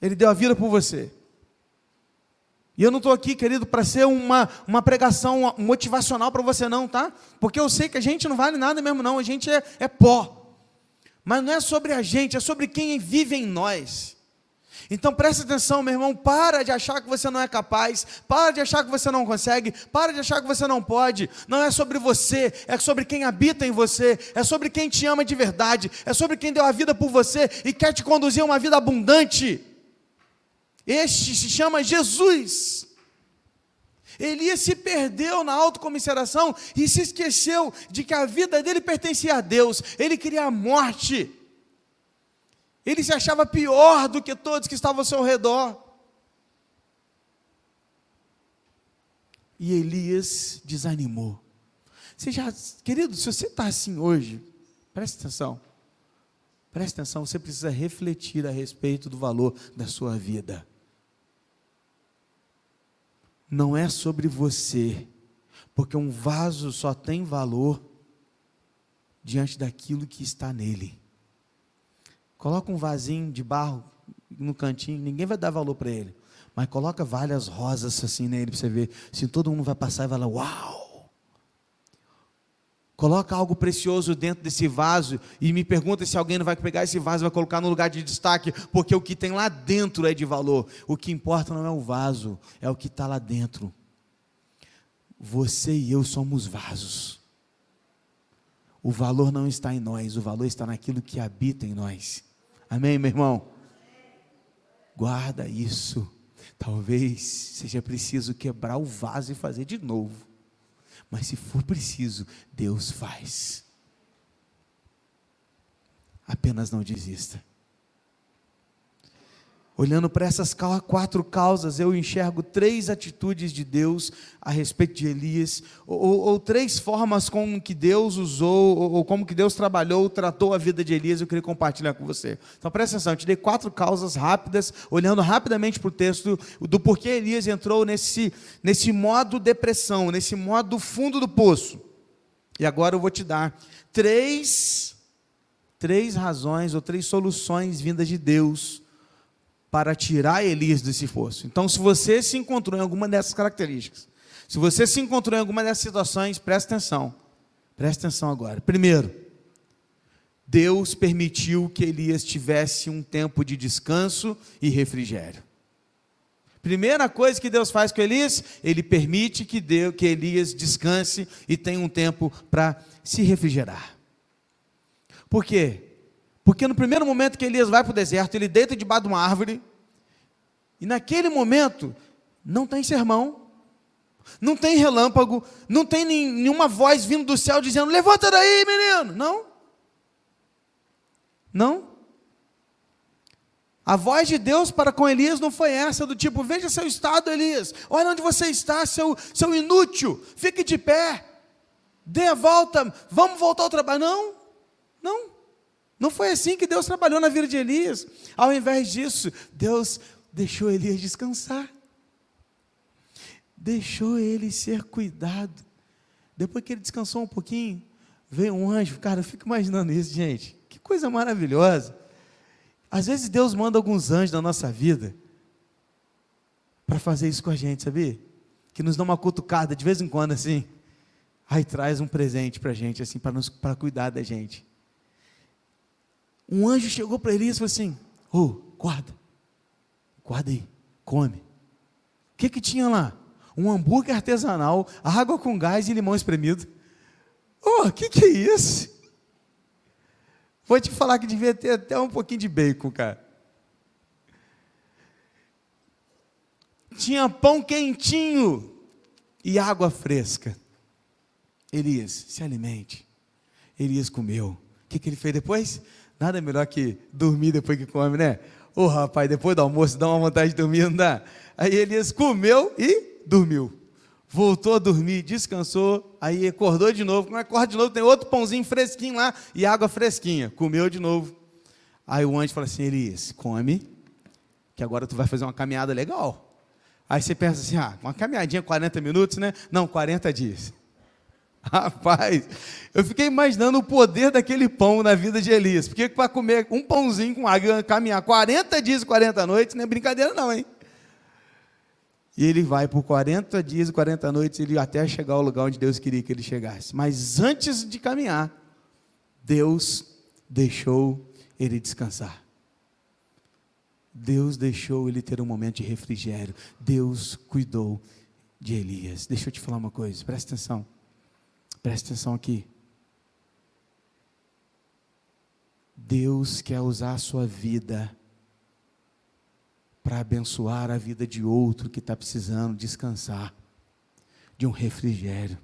Ele deu a vida por você. E eu não estou aqui, querido, para ser uma, uma pregação motivacional para você, não, tá? Porque eu sei que a gente não vale nada mesmo, não. A gente é, é pó. Mas não é sobre a gente, é sobre quem vive em nós. Então preste atenção, meu irmão, para de achar que você não é capaz, para de achar que você não consegue, para de achar que você não pode. Não é sobre você, é sobre quem habita em você, é sobre quem te ama de verdade, é sobre quem deu a vida por você e quer te conduzir a uma vida abundante. Este se chama Jesus. Elias se perdeu na autocomiseração e se esqueceu de que a vida dele pertencia a Deus, ele queria a morte. Ele se achava pior do que todos que estavam ao seu redor. E Elias desanimou. Você já, querido, se você está assim hoje, preste atenção. Preste atenção, você precisa refletir a respeito do valor da sua vida. Não é sobre você, porque um vaso só tem valor diante daquilo que está nele. Coloca um vasinho de barro no cantinho, ninguém vai dar valor para ele. Mas coloca várias rosas assim nele para você ver. Se todo mundo vai passar e vai lá, uau! Coloca algo precioso dentro desse vaso e me pergunta se alguém não vai pegar esse vaso e vai colocar no lugar de destaque, porque o que tem lá dentro é de valor. O que importa não é o vaso, é o que está lá dentro. Você e eu somos vasos. O valor não está em nós, o valor está naquilo que habita em nós. Amém, meu irmão? Guarda isso. Talvez seja preciso quebrar o vaso e fazer de novo. Mas se for preciso, Deus faz. Apenas não desista. Olhando para essas quatro causas, eu enxergo três atitudes de Deus a respeito de Elias, ou, ou três formas como que Deus usou, ou, ou, como que Deus trabalhou, tratou a vida de Elias, eu queria compartilhar com você. Então presta atenção, eu te dei quatro causas rápidas, olhando rapidamente para o texto, do porquê Elias entrou nesse, nesse modo depressão, nesse modo fundo do poço. E agora eu vou te dar três, três razões, ou três soluções vindas de Deus, para tirar Elias desse fosso. Então, se você se encontrou em alguma dessas características, se você se encontrou em alguma dessas situações, preste atenção. Preste atenção agora. Primeiro, Deus permitiu que Elias tivesse um tempo de descanso e refrigério. Primeira coisa que Deus faz com Elias, ele permite que, Deus, que Elias descanse e tenha um tempo para se refrigerar. Por quê? Porque no primeiro momento que Elias vai para o deserto, ele deita debaixo de uma árvore, e naquele momento não tem sermão, não tem relâmpago, não tem nenhuma voz vindo do céu dizendo: levanta daí, menino. Não. Não. A voz de Deus para com Elias não foi essa, do tipo: veja seu estado, Elias, olha onde você está, seu, seu inútil, fique de pé, dê a volta, vamos voltar ao trabalho. Não, não. Não foi assim que Deus trabalhou na vida de Elias. Ao invés disso, Deus deixou Elias descansar. Deixou ele ser cuidado. Depois que ele descansou um pouquinho, veio um anjo. Cara, eu fico imaginando isso, gente. Que coisa maravilhosa. Às vezes Deus manda alguns anjos na nossa vida para fazer isso com a gente, sabia? Que nos dá uma cutucada de vez em quando assim. Aí traz um presente para a gente, assim, para cuidar da gente um anjo chegou para Elias e falou assim: Ô, oh, guarda, guarda aí, come. O que que tinha lá? Um hambúrguer artesanal, água com gás e limão espremido. Oh, o que que é isso? Vou te falar que devia ter até um pouquinho de bacon, cara. Tinha pão quentinho e água fresca. Elias, se alimente. Elias comeu. O que, que ele fez depois? Nada melhor que dormir depois que come, né? Ô oh, rapaz, depois do almoço dá uma vontade de dormir, não dá? Aí Elias comeu e dormiu. Voltou a dormir, descansou, aí acordou de novo. Quando acorda de novo, tem outro pãozinho fresquinho lá e água fresquinha. Comeu de novo. Aí o anjo fala assim: Elias, come, que agora tu vai fazer uma caminhada legal. Aí você pensa assim: ah, uma caminhadinha 40 minutos, né? Não, 40 dias. Rapaz, eu fiquei imaginando o poder daquele pão na vida de Elias. Porque para comer um pãozinho com água, caminhar 40 dias e 40 noites, não é brincadeira não, hein? E ele vai por 40 dias e 40 noites, ele até chegar ao lugar onde Deus queria que ele chegasse. Mas antes de caminhar, Deus deixou ele descansar. Deus deixou ele ter um momento de refrigério. Deus cuidou de Elias. Deixa eu te falar uma coisa, presta atenção. Presta atenção aqui. Deus quer usar a sua vida para abençoar a vida de outro que está precisando descansar, de um refrigério.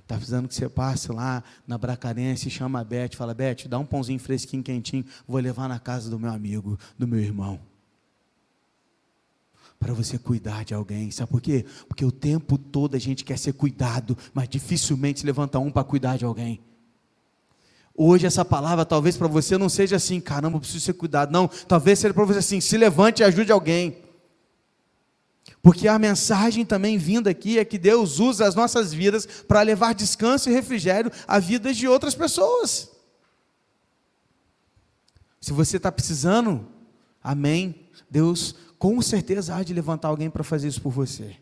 Está precisando que você passe lá na Bracarense, chama a Beth, fala, Beth, dá um pãozinho fresquinho, quentinho, vou levar na casa do meu amigo, do meu irmão. Para você cuidar de alguém, sabe por quê? Porque o tempo todo a gente quer ser cuidado, mas dificilmente se levanta um para cuidar de alguém. Hoje essa palavra talvez para você não seja assim, caramba, eu preciso ser cuidado. Não, talvez seja para você assim, se levante e ajude alguém. Porque a mensagem também vinda aqui é que Deus usa as nossas vidas para levar descanso e refrigério à vida de outras pessoas. Se você está precisando, amém. Deus com certeza há de levantar alguém para fazer isso por você.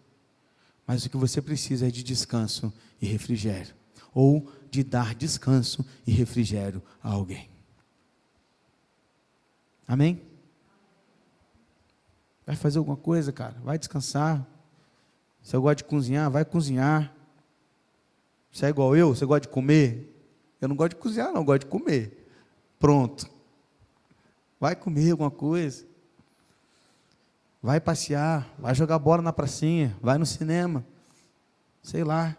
Mas o que você precisa é de descanso e refrigério. Ou de dar descanso e refrigério a alguém. Amém? Vai fazer alguma coisa, cara? Vai descansar. Você gosta de cozinhar? Vai cozinhar. Você é igual eu? Você gosta de comer? Eu não gosto de cozinhar, não, eu gosto de comer. Pronto. Vai comer alguma coisa. Vai passear, vai jogar bola na pracinha, vai no cinema. Sei lá.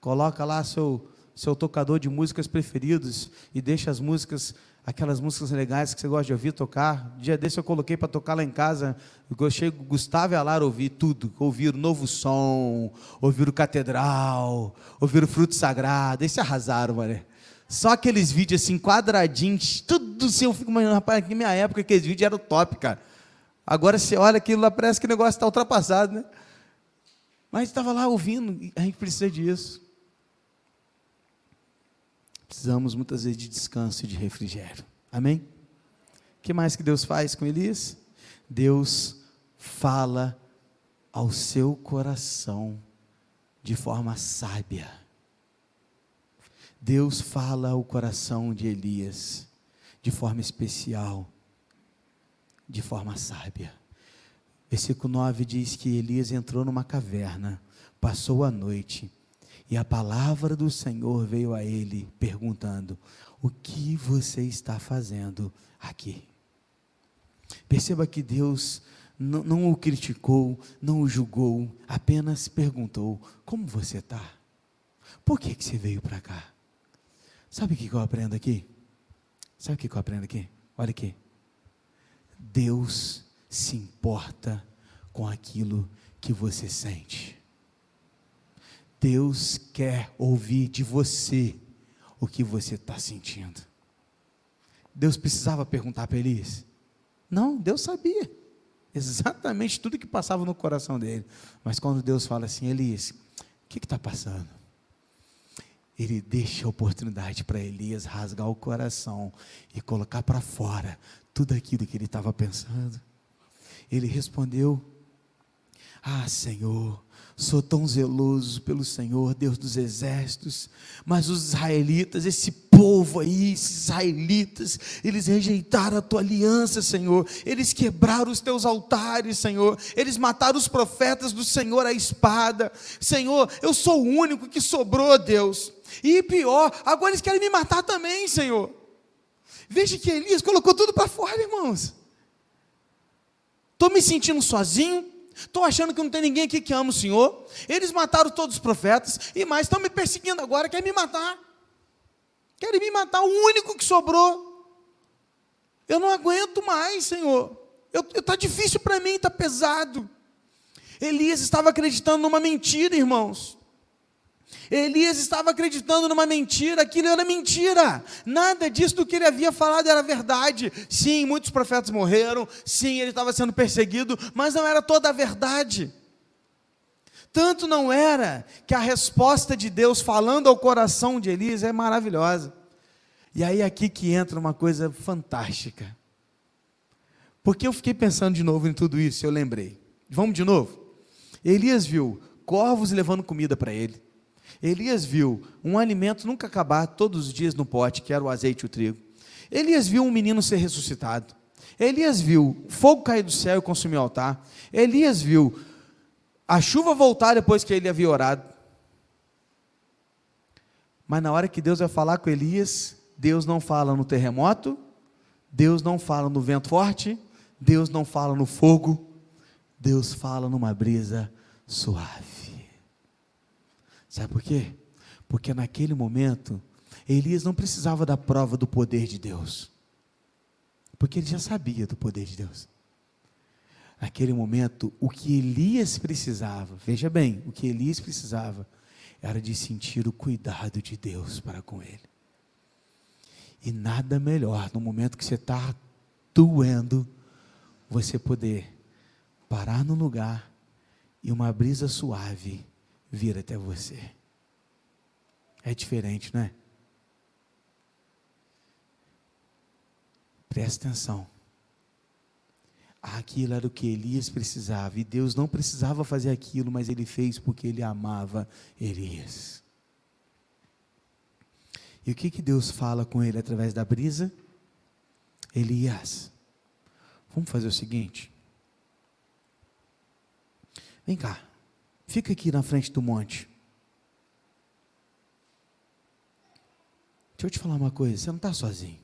Coloca lá seu seu tocador de músicas preferidos e deixa as músicas aquelas músicas legais que você gosta de ouvir tocar. Dia desse eu coloquei para tocar lá em casa. Eu gostei, Gustavo e Alara ouvir tudo. Ouvir o Novo Som, ouvir o Catedral, ouvir o Fruto Sagrado. Esse arrasaram, mano. Só aqueles vídeos assim, quadradinhos, tudo assim. Eu fico imaginando, rapaz, na minha época aqueles vídeos eram top, cara. Agora você olha aquilo lá, parece que o negócio está ultrapassado, né? Mas estava lá ouvindo, a gente precisa disso. Precisamos muitas vezes de descanso e de refrigério. Amém? O que mais que Deus faz com Elias? Deus fala ao seu coração de forma sábia. Deus fala ao coração de Elias de forma especial, de forma sábia. Versículo 9 diz que Elias entrou numa caverna, passou a noite e a palavra do Senhor veio a ele perguntando: O que você está fazendo aqui? Perceba que Deus não, não o criticou, não o julgou, apenas perguntou: Como você está? Por que, que você veio para cá? Sabe o que eu aprendo aqui? Sabe o que eu aprendo aqui? Olha aqui. Deus se importa com aquilo que você sente. Deus quer ouvir de você o que você está sentindo. Deus precisava perguntar para Elias? Não, Deus sabia exatamente tudo que passava no coração dele. Mas quando Deus fala assim, Elias, o que está passando? Ele deixa a oportunidade para Elias rasgar o coração e colocar para fora tudo aquilo que ele estava pensando. Ele respondeu: Ah, Senhor, Sou tão zeloso pelo Senhor, Deus dos exércitos, mas os israelitas, esse povo aí, esses israelitas, eles rejeitaram a tua aliança, Senhor, eles quebraram os teus altares, Senhor, eles mataram os profetas do Senhor à espada, Senhor, eu sou o único que sobrou, Deus, e pior, agora eles querem me matar também, Senhor. Veja que Elias colocou tudo para fora, irmãos. Estou me sentindo sozinho, Estou achando que não tem ninguém aqui que ama o Senhor. Eles mataram todos os profetas e mais estão me perseguindo agora, querem me matar. Querem me matar, o único que sobrou. Eu não aguento mais, Senhor. Está difícil para mim, está pesado. Elias estava acreditando numa mentira, irmãos. Elias estava acreditando numa mentira, aquilo era mentira. Nada disso do que ele havia falado era verdade. Sim, muitos profetas morreram, sim, ele estava sendo perseguido, mas não era toda a verdade. Tanto não era que a resposta de Deus falando ao coração de Elias é maravilhosa. E aí aqui que entra uma coisa fantástica. Porque eu fiquei pensando de novo em tudo isso, eu lembrei. Vamos de novo? Elias viu corvos levando comida para ele. Elias viu um alimento nunca acabar todos os dias no pote, que era o azeite e o trigo. Elias viu um menino ser ressuscitado. Elias viu fogo cair do céu e consumir o altar. Elias viu a chuva voltar depois que ele havia orado. Mas na hora que Deus vai falar com Elias, Deus não fala no terremoto, Deus não fala no vento forte, Deus não fala no fogo, Deus fala numa brisa suave. Sabe por quê? Porque naquele momento, Elias não precisava da prova do poder de Deus, porque ele já sabia do poder de Deus. Naquele momento, o que Elias precisava, veja bem, o que Elias precisava era de sentir o cuidado de Deus para com ele. E nada melhor no momento que você está doendo, você poder parar no lugar e uma brisa suave vir até você. É diferente, não é? Presta atenção. Aquilo era o que Elias precisava, e Deus não precisava fazer aquilo, mas ele fez porque ele amava Elias. E o que, que Deus fala com ele através da brisa? Elias, vamos fazer o seguinte. Vem cá, fica aqui na frente do monte. Deixa eu te falar uma coisa, você não está sozinho.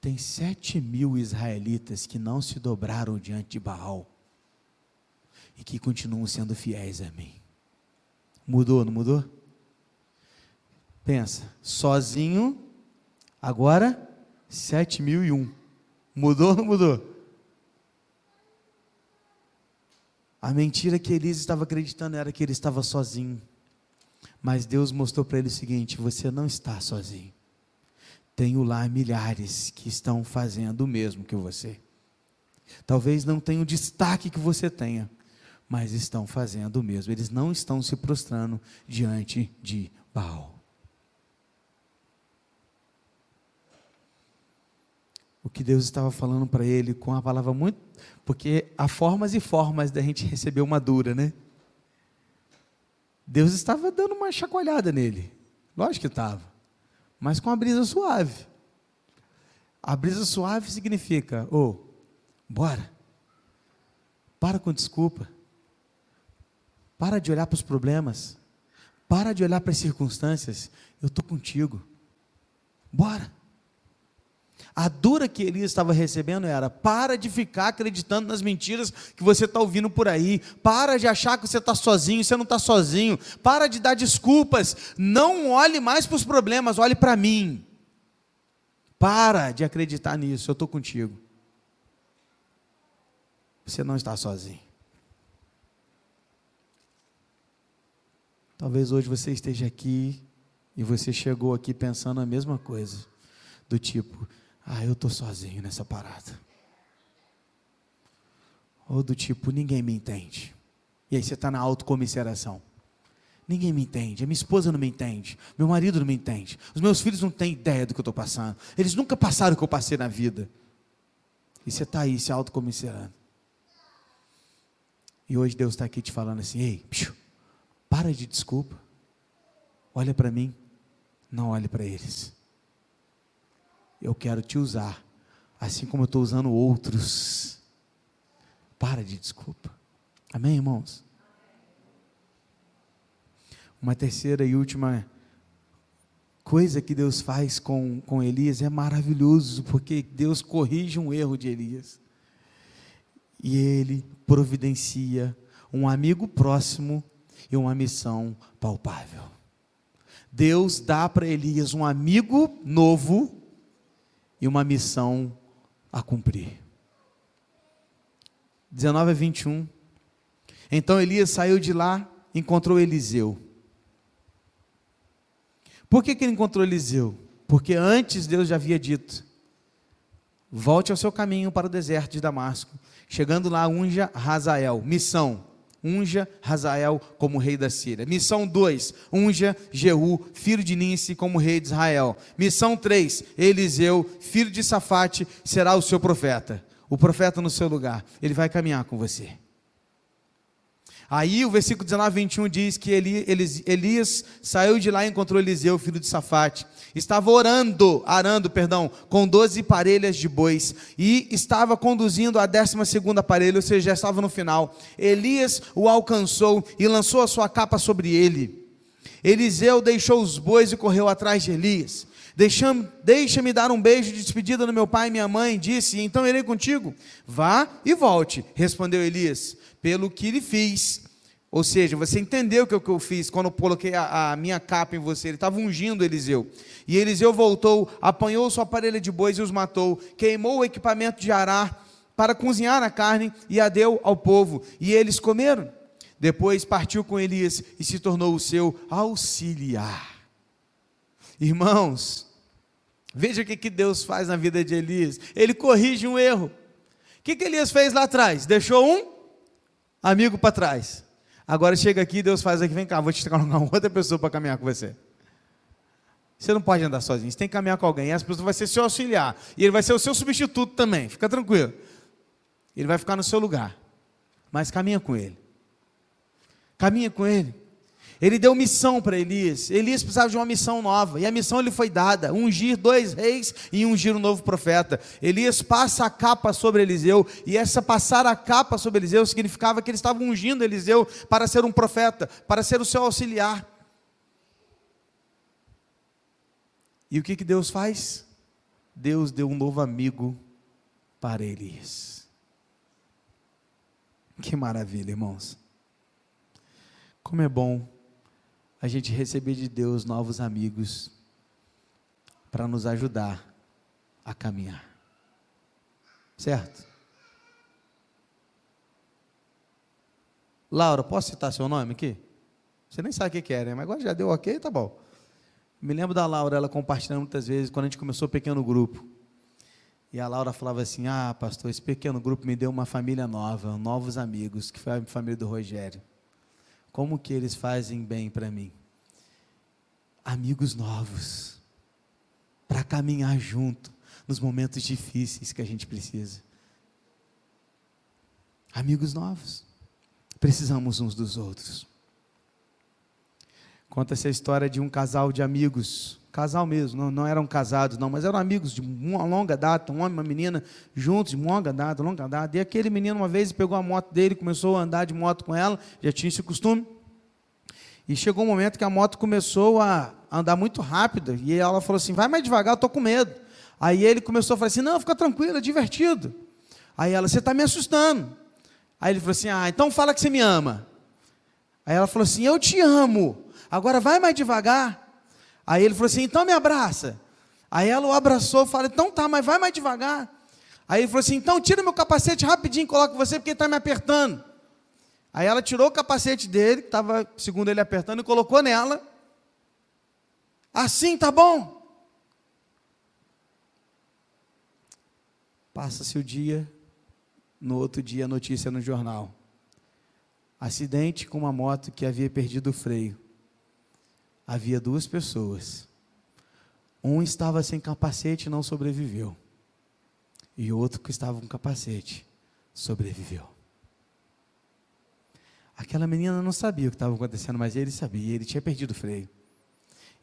Tem sete mil israelitas que não se dobraram diante de Baal e que continuam sendo fiéis a mim. Mudou, não mudou? Pensa, sozinho, agora sete mil e um. Mudou ou não mudou? A mentira que Elias estava acreditando era que ele estava sozinho. Mas Deus mostrou para ele o seguinte: você não está sozinho. Tenho lá milhares que estão fazendo o mesmo que você. Talvez não tenham o destaque que você tenha, mas estão fazendo o mesmo. Eles não estão se prostrando diante de Baal. O que Deus estava falando para ele com a palavra muito. Porque há formas e formas da gente receber uma dura, né? Deus estava dando uma chacoalhada nele. Lógico que estava mas com a brisa suave. A brisa suave significa, ô, oh, bora. Para com desculpa. Para de olhar para os problemas. Para de olhar para as circunstâncias. Eu estou contigo. Bora. A dura que Elias estava recebendo era: para de ficar acreditando nas mentiras que você está ouvindo por aí, para de achar que você está sozinho, você não está sozinho, para de dar desculpas, não olhe mais para os problemas, olhe para mim. Para de acreditar nisso, eu estou contigo. Você não está sozinho. Talvez hoje você esteja aqui e você chegou aqui pensando a mesma coisa, do tipo, ah, eu estou sozinho nessa parada. Ou do tipo, ninguém me entende. E aí você está na autocomiseração. Ninguém me entende, a minha esposa não me entende, meu marido não me entende, os meus filhos não têm ideia do que eu estou passando, eles nunca passaram o que eu passei na vida. E você está aí se autocomiserando. E hoje Deus está aqui te falando assim: ei, piu, para de desculpa, olha para mim, não olhe para eles eu quero te usar, assim como eu estou usando outros. Para de desculpa. Amém, irmãos? Uma terceira e última coisa que Deus faz com, com Elias é maravilhoso, porque Deus corrige um erro de Elias. E ele providencia um amigo próximo e uma missão palpável. Deus dá para Elias um amigo novo e uma missão a cumprir. 19 a 21. Então Elias saiu de lá, encontrou Eliseu. Por que, que ele encontrou Eliseu? Porque antes Deus já havia dito: volte ao seu caminho para o deserto de Damasco. Chegando lá, unja Razael. Missão: unja Hazael como rei da Síria. Missão 2, unja Jeú, filho de Ninse, como rei de Israel. Missão 3, Eliseu, filho de Safate, será o seu profeta. O profeta no seu lugar, ele vai caminhar com você. Aí o versículo 19, 21 diz que Elias saiu de lá e encontrou Eliseu, filho de Safate. Estava orando, arando, perdão, com doze parelhas de bois e estava conduzindo a décima segunda parelha, ou seja, já estava no final. Elias o alcançou e lançou a sua capa sobre ele. Eliseu deixou os bois e correu atrás de Elias. Deixa-me dar um beijo de despedida no meu pai e minha mãe, disse, então irei contigo. Vá e volte, respondeu Elias pelo que lhe fiz. Ou seja, você entendeu o que eu fiz quando eu coloquei a, a minha capa em você. Ele estava ungindo Eliseu. E Eliseu voltou, apanhou sua parelha de bois e os matou, queimou o equipamento de arar para cozinhar a carne e a deu ao povo. E eles comeram. Depois partiu com Elias e se tornou o seu auxiliar. Irmãos, veja o que, Deus faz na vida de Elias. Ele corrige um erro. O que Elias fez lá atrás? Deixou um amigo para trás. Agora chega aqui, Deus faz aqui, vem cá, vou te colocar uma outra pessoa para caminhar com você. Você não pode andar sozinho, você tem que caminhar com alguém. E essa pessoa vai ser seu auxiliar. E ele vai ser o seu substituto também. Fica tranquilo. Ele vai ficar no seu lugar. Mas caminha com ele. Caminha com ele. Ele deu missão para Elias. Elias precisava de uma missão nova. E a missão lhe foi dada: ungir dois reis e ungir um novo profeta. Elias passa a capa sobre Eliseu. E essa passar a capa sobre Eliseu significava que ele estava ungindo Eliseu para ser um profeta, para ser o seu auxiliar. E o que, que Deus faz? Deus deu um novo amigo para Elias. Que maravilha, irmãos. Como é bom a gente receber de Deus novos amigos para nos ajudar a caminhar. Certo? Laura, posso citar seu nome aqui? Você nem sabe o que é, né? Mas agora já deu ok, tá bom. Me lembro da Laura, ela compartilhando muitas vezes, quando a gente começou o pequeno grupo. E a Laura falava assim: Ah, pastor, esse pequeno grupo me deu uma família nova, novos amigos, que foi a família do Rogério. Como que eles fazem bem para mim? Amigos novos, para caminhar junto nos momentos difíceis que a gente precisa. Amigos novos, precisamos uns dos outros. Conta essa história de um casal de amigos, casal mesmo, não, não eram casados, não, mas eram amigos de uma longa data, um homem e uma menina, juntos, de longa data, longa data. E aquele menino, uma vez, pegou a moto dele, começou a andar de moto com ela, já tinha esse costume. E chegou um momento que a moto começou a andar muito rápido. E ela falou assim: vai mais devagar, eu estou com medo. Aí ele começou a falar assim: não, fica tranquilo, é divertido. Aí ela, você está me assustando. Aí ele falou assim: ah, então fala que você me ama. Aí ela falou assim: eu te amo. Agora vai mais devagar. Aí ele falou assim: então me abraça. Aí ela o abraçou e falou: então tá, mas vai mais devagar. Aí ele falou assim: então tira meu capacete rapidinho e coloca você, porque ele está me apertando. Aí ela tirou o capacete dele, que estava, segundo ele, apertando, e colocou nela. Assim tá bom. Passa-se o dia, no outro dia a notícia no jornal. Acidente com uma moto que havia perdido o freio. Havia duas pessoas. Um estava sem capacete e não sobreviveu. E outro que estava com capacete sobreviveu. Aquela menina não sabia o que estava acontecendo, mas ele sabia, ele tinha perdido o freio.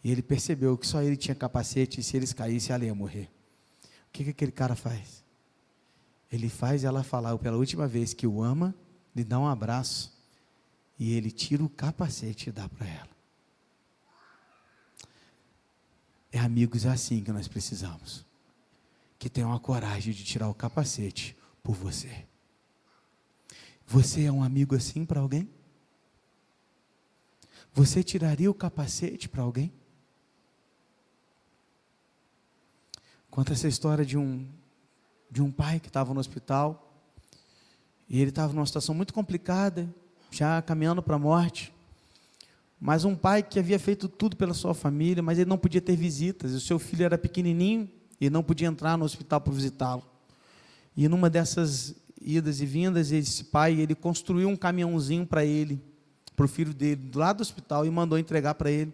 E ele percebeu que só ele tinha capacete e se eles caíssem, ela ia morrer. O que, que aquele cara faz? Ele faz ela falar pela última vez que o ama, lhe dá um abraço e ele tira o capacete e dá para ela. É amigos assim que nós precisamos. Que tenham a coragem de tirar o capacete por você. Você é um amigo assim para alguém? Você tiraria o capacete para alguém? Conta essa história de um, de um pai que estava no hospital e ele estava numa situação muito complicada, já caminhando para a morte. Mas um pai que havia feito tudo pela sua família, mas ele não podia ter visitas. O seu filho era pequenininho e não podia entrar no hospital para visitá-lo. E numa dessas idas e vindas, esse pai, ele construiu um caminhãozinho para ele, para o filho dele, do lado do hospital, e mandou entregar para ele.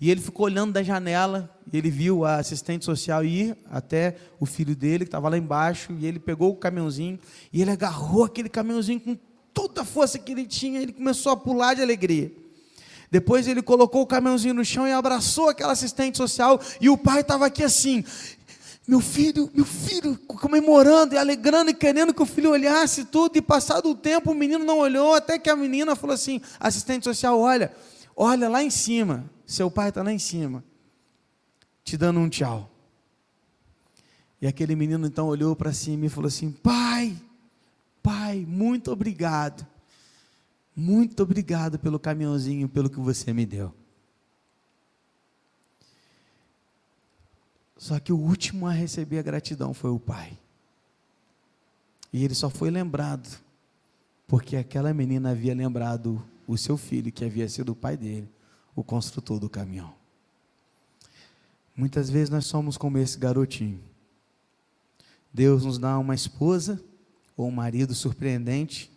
E ele ficou olhando da janela, e ele viu a assistente social ir até o filho dele, que estava lá embaixo, e ele pegou o caminhãozinho, e ele agarrou aquele caminhãozinho com toda a força que ele tinha, ele começou a pular de alegria. Depois ele colocou o caminhãozinho no chão e abraçou aquela assistente social, e o pai estava aqui assim, meu filho, meu filho, comemorando e alegrando e querendo que o filho olhasse tudo, e passado o tempo o menino não olhou, até que a menina falou assim: assistente social, olha, olha lá em cima, seu pai está lá em cima, te dando um tchau. E aquele menino então olhou para cima e falou assim: pai, pai, muito obrigado, muito obrigado pelo caminhãozinho, pelo que você me deu. Só que o último a receber a gratidão foi o pai. E ele só foi lembrado porque aquela menina havia lembrado o seu filho, que havia sido o pai dele, o construtor do caminhão. Muitas vezes nós somos como esse garotinho. Deus nos dá uma esposa ou um marido surpreendente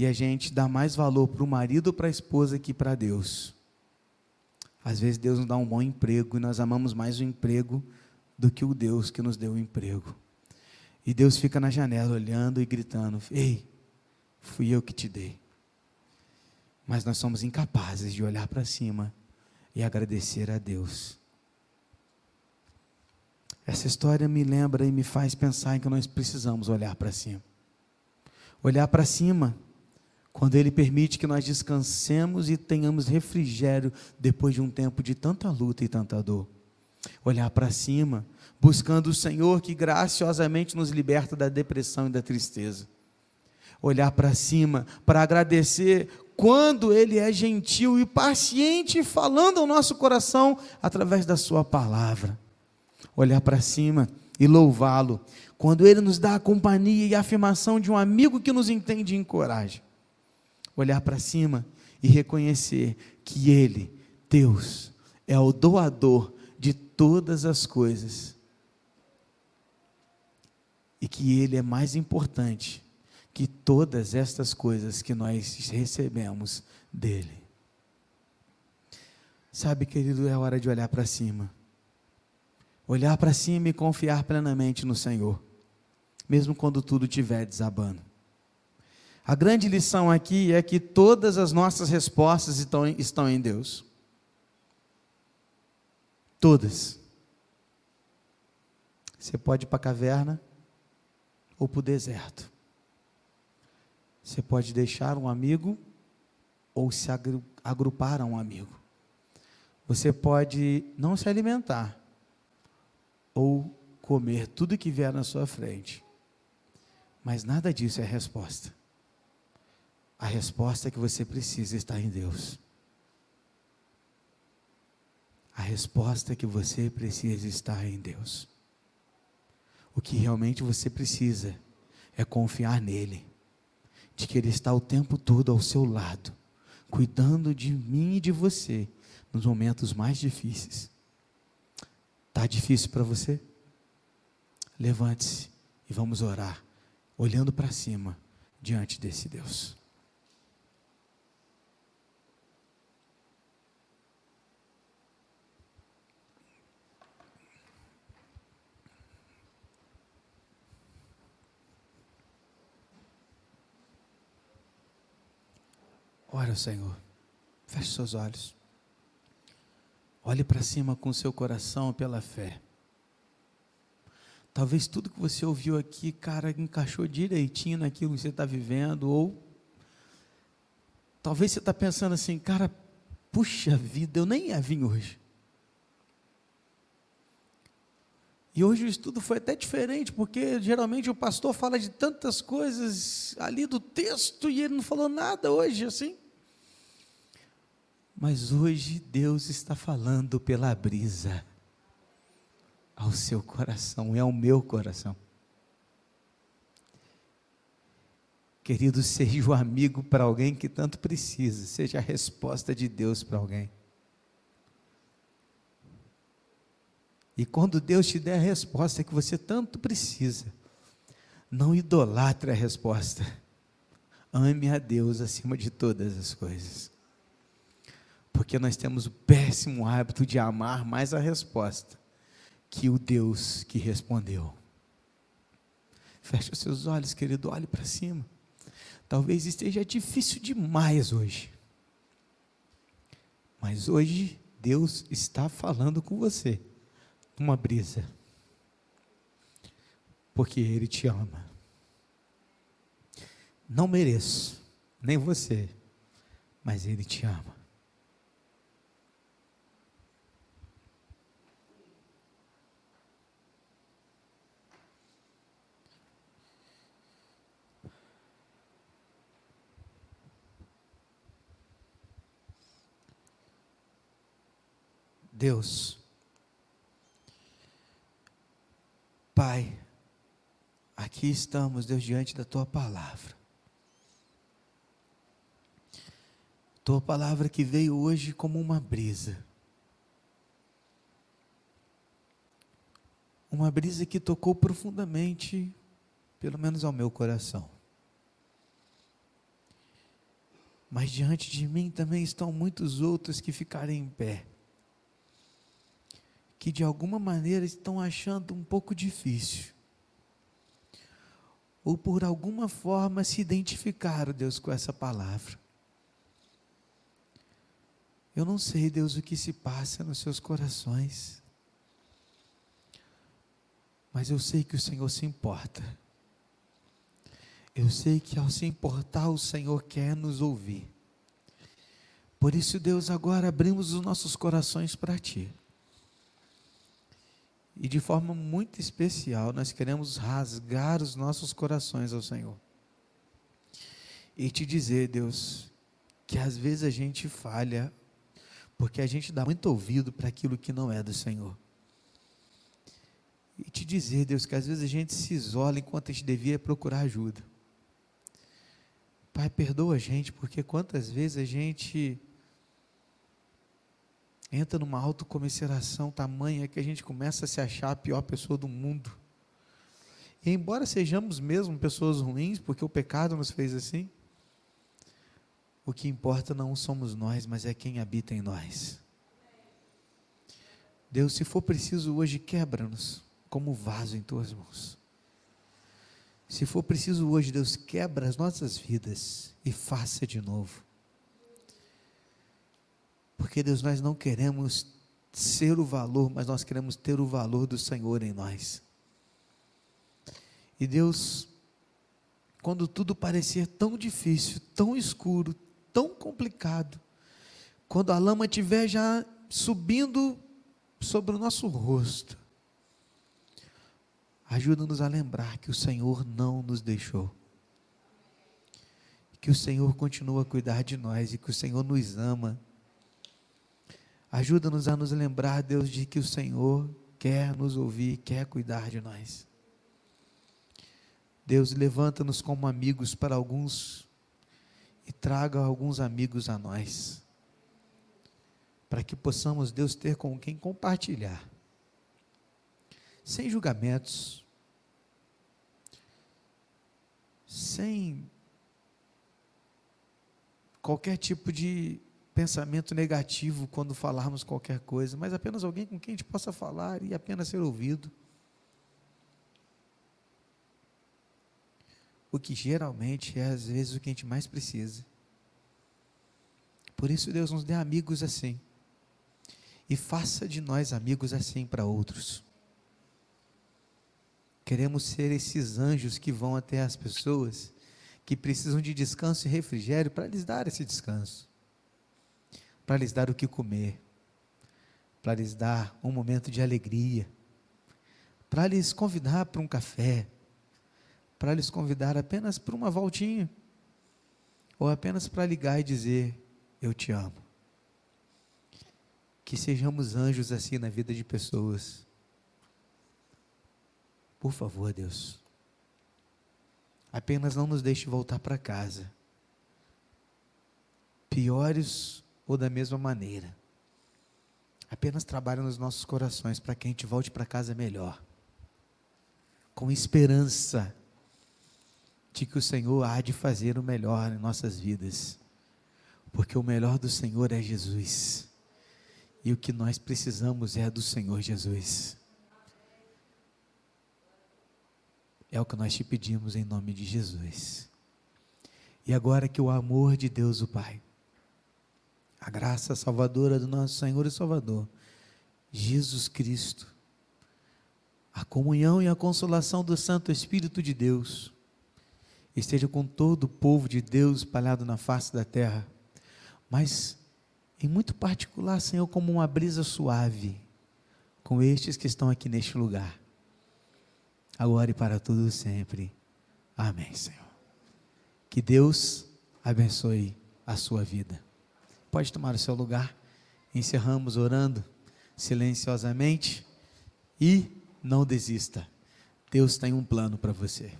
e a gente dá mais valor para o marido para a esposa que para Deus. Às vezes Deus nos dá um bom emprego e nós amamos mais o emprego do que o Deus que nos deu o emprego. E Deus fica na janela olhando e gritando: Ei, fui eu que te dei. Mas nós somos incapazes de olhar para cima e agradecer a Deus. Essa história me lembra e me faz pensar em que nós precisamos olhar para cima. Olhar para cima quando Ele permite que nós descansemos e tenhamos refrigério depois de um tempo de tanta luta e tanta dor. Olhar para cima, buscando o Senhor que graciosamente nos liberta da depressão e da tristeza. Olhar para cima para agradecer quando Ele é gentil e paciente, falando ao nosso coração através da Sua palavra. Olhar para cima e louvá-lo quando Ele nos dá a companhia e a afirmação de um amigo que nos entende e encoraja olhar para cima e reconhecer que Ele, Deus, é o doador de todas as coisas e que Ele é mais importante que todas estas coisas que nós recebemos dEle. Sabe, querido, é hora de olhar para cima. Olhar para cima e confiar plenamente no Senhor, mesmo quando tudo estiver desabando. A grande lição aqui é que todas as nossas respostas estão, estão em Deus. Todas. Você pode ir para a caverna ou para o deserto. Você pode deixar um amigo ou se agrupar a um amigo. Você pode não se alimentar ou comer tudo que vier na sua frente. Mas nada disso é resposta. A resposta que você precisa está em Deus. A resposta que você precisa está em Deus. O que realmente você precisa é confiar nele, de que ele está o tempo todo ao seu lado, cuidando de mim e de você nos momentos mais difíceis. Tá difícil para você? Levante-se e vamos orar, olhando para cima diante desse Deus. Ora, Senhor, feche seus olhos. Olhe para cima com seu coração pela fé. Talvez tudo que você ouviu aqui, cara, encaixou direitinho naquilo que você está vivendo, ou talvez você está pensando assim, cara, puxa vida, eu nem ia vir hoje. E hoje o estudo foi até diferente, porque geralmente o pastor fala de tantas coisas ali do texto e ele não falou nada hoje, assim. Mas hoje Deus está falando pela brisa ao seu coração e ao meu coração. Querido, seja o amigo para alguém que tanto precisa, seja a resposta de Deus para alguém. E quando Deus te der a resposta que você tanto precisa, Não idolatre a resposta. Ame a Deus acima de todas as coisas. Porque nós temos o péssimo hábito de amar mais a resposta que o Deus que respondeu. Feche os seus olhos, querido, olhe para cima. Talvez esteja difícil demais hoje. Mas hoje Deus está falando com você. Uma brisa. Porque Ele te ama. Não mereço, nem você, mas Ele te ama. Deus, Pai, aqui estamos, Deus, diante da tua palavra. Tua palavra que veio hoje como uma brisa. Uma brisa que tocou profundamente, pelo menos ao meu coração. Mas diante de mim também estão muitos outros que ficarem em pé que de alguma maneira estão achando um pouco difícil. Ou por alguma forma se identificaram, Deus, com essa palavra. Eu não sei, Deus, o que se passa nos seus corações. Mas eu sei que o Senhor se importa. Eu sei que ao se importar, o Senhor quer nos ouvir. Por isso, Deus, agora abrimos os nossos corações para Ti. E de forma muito especial, nós queremos rasgar os nossos corações ao Senhor. E te dizer, Deus, que às vezes a gente falha, porque a gente dá muito ouvido para aquilo que não é do Senhor. E te dizer, Deus, que às vezes a gente se isola enquanto a gente devia procurar ajuda. Pai, perdoa a gente, porque quantas vezes a gente entra numa autocomiseração tamanha que a gente começa a se achar a pior pessoa do mundo. E embora sejamos mesmo pessoas ruins, porque o pecado nos fez assim, o que importa não somos nós, mas é quem habita em nós. Deus, se for preciso hoje, quebra-nos como vaso em tuas mãos. Se for preciso hoje, Deus, quebra as nossas vidas e faça de novo. Porque, Deus, nós não queremos ser o valor, mas nós queremos ter o valor do Senhor em nós. E Deus, quando tudo parecer tão difícil, tão escuro, tão complicado, quando a lama estiver já subindo sobre o nosso rosto, ajuda-nos a lembrar que o Senhor não nos deixou. Que o Senhor continua a cuidar de nós e que o Senhor nos ama Ajuda-nos a nos lembrar, Deus, de que o Senhor quer nos ouvir, quer cuidar de nós. Deus, levanta-nos como amigos para alguns e traga alguns amigos a nós, para que possamos, Deus, ter com quem compartilhar, sem julgamentos, sem qualquer tipo de pensamento negativo quando falarmos qualquer coisa, mas apenas alguém com quem a gente possa falar e apenas ser ouvido. O que geralmente é às vezes o que a gente mais precisa. Por isso Deus nos dê amigos assim. E faça de nós amigos assim para outros. Queremos ser esses anjos que vão até as pessoas que precisam de descanso e refrigério para lhes dar esse descanso para lhes dar o que comer, para lhes dar um momento de alegria, para lhes convidar para um café, para lhes convidar apenas para uma voltinha, ou apenas para ligar e dizer: Eu te amo. Que sejamos anjos assim na vida de pessoas. Por favor, Deus. Apenas não nos deixe voltar para casa. Piores ou da mesma maneira. Apenas trabalha nos nossos corações para que a gente volte para casa melhor, com esperança, de que o Senhor há de fazer o melhor em nossas vidas, porque o melhor do Senhor é Jesus, e o que nós precisamos é do Senhor Jesus. É o que nós te pedimos em nome de Jesus. E agora que o amor de Deus, o Pai, a graça salvadora do nosso Senhor e Salvador, Jesus Cristo, a comunhão e a consolação do Santo Espírito de Deus, esteja com todo o povo de Deus espalhado na face da terra, mas em muito particular, Senhor, como uma brisa suave, com estes que estão aqui neste lugar, agora e para tudo sempre. Amém, Senhor. Que Deus abençoe a sua vida. Pode tomar o seu lugar. Encerramos orando silenciosamente e não desista. Deus tem um plano para você.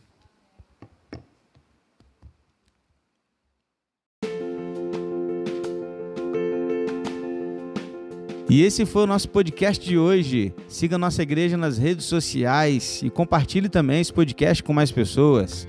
E esse foi o nosso podcast de hoje. Siga nossa igreja nas redes sociais e compartilhe também esse podcast com mais pessoas.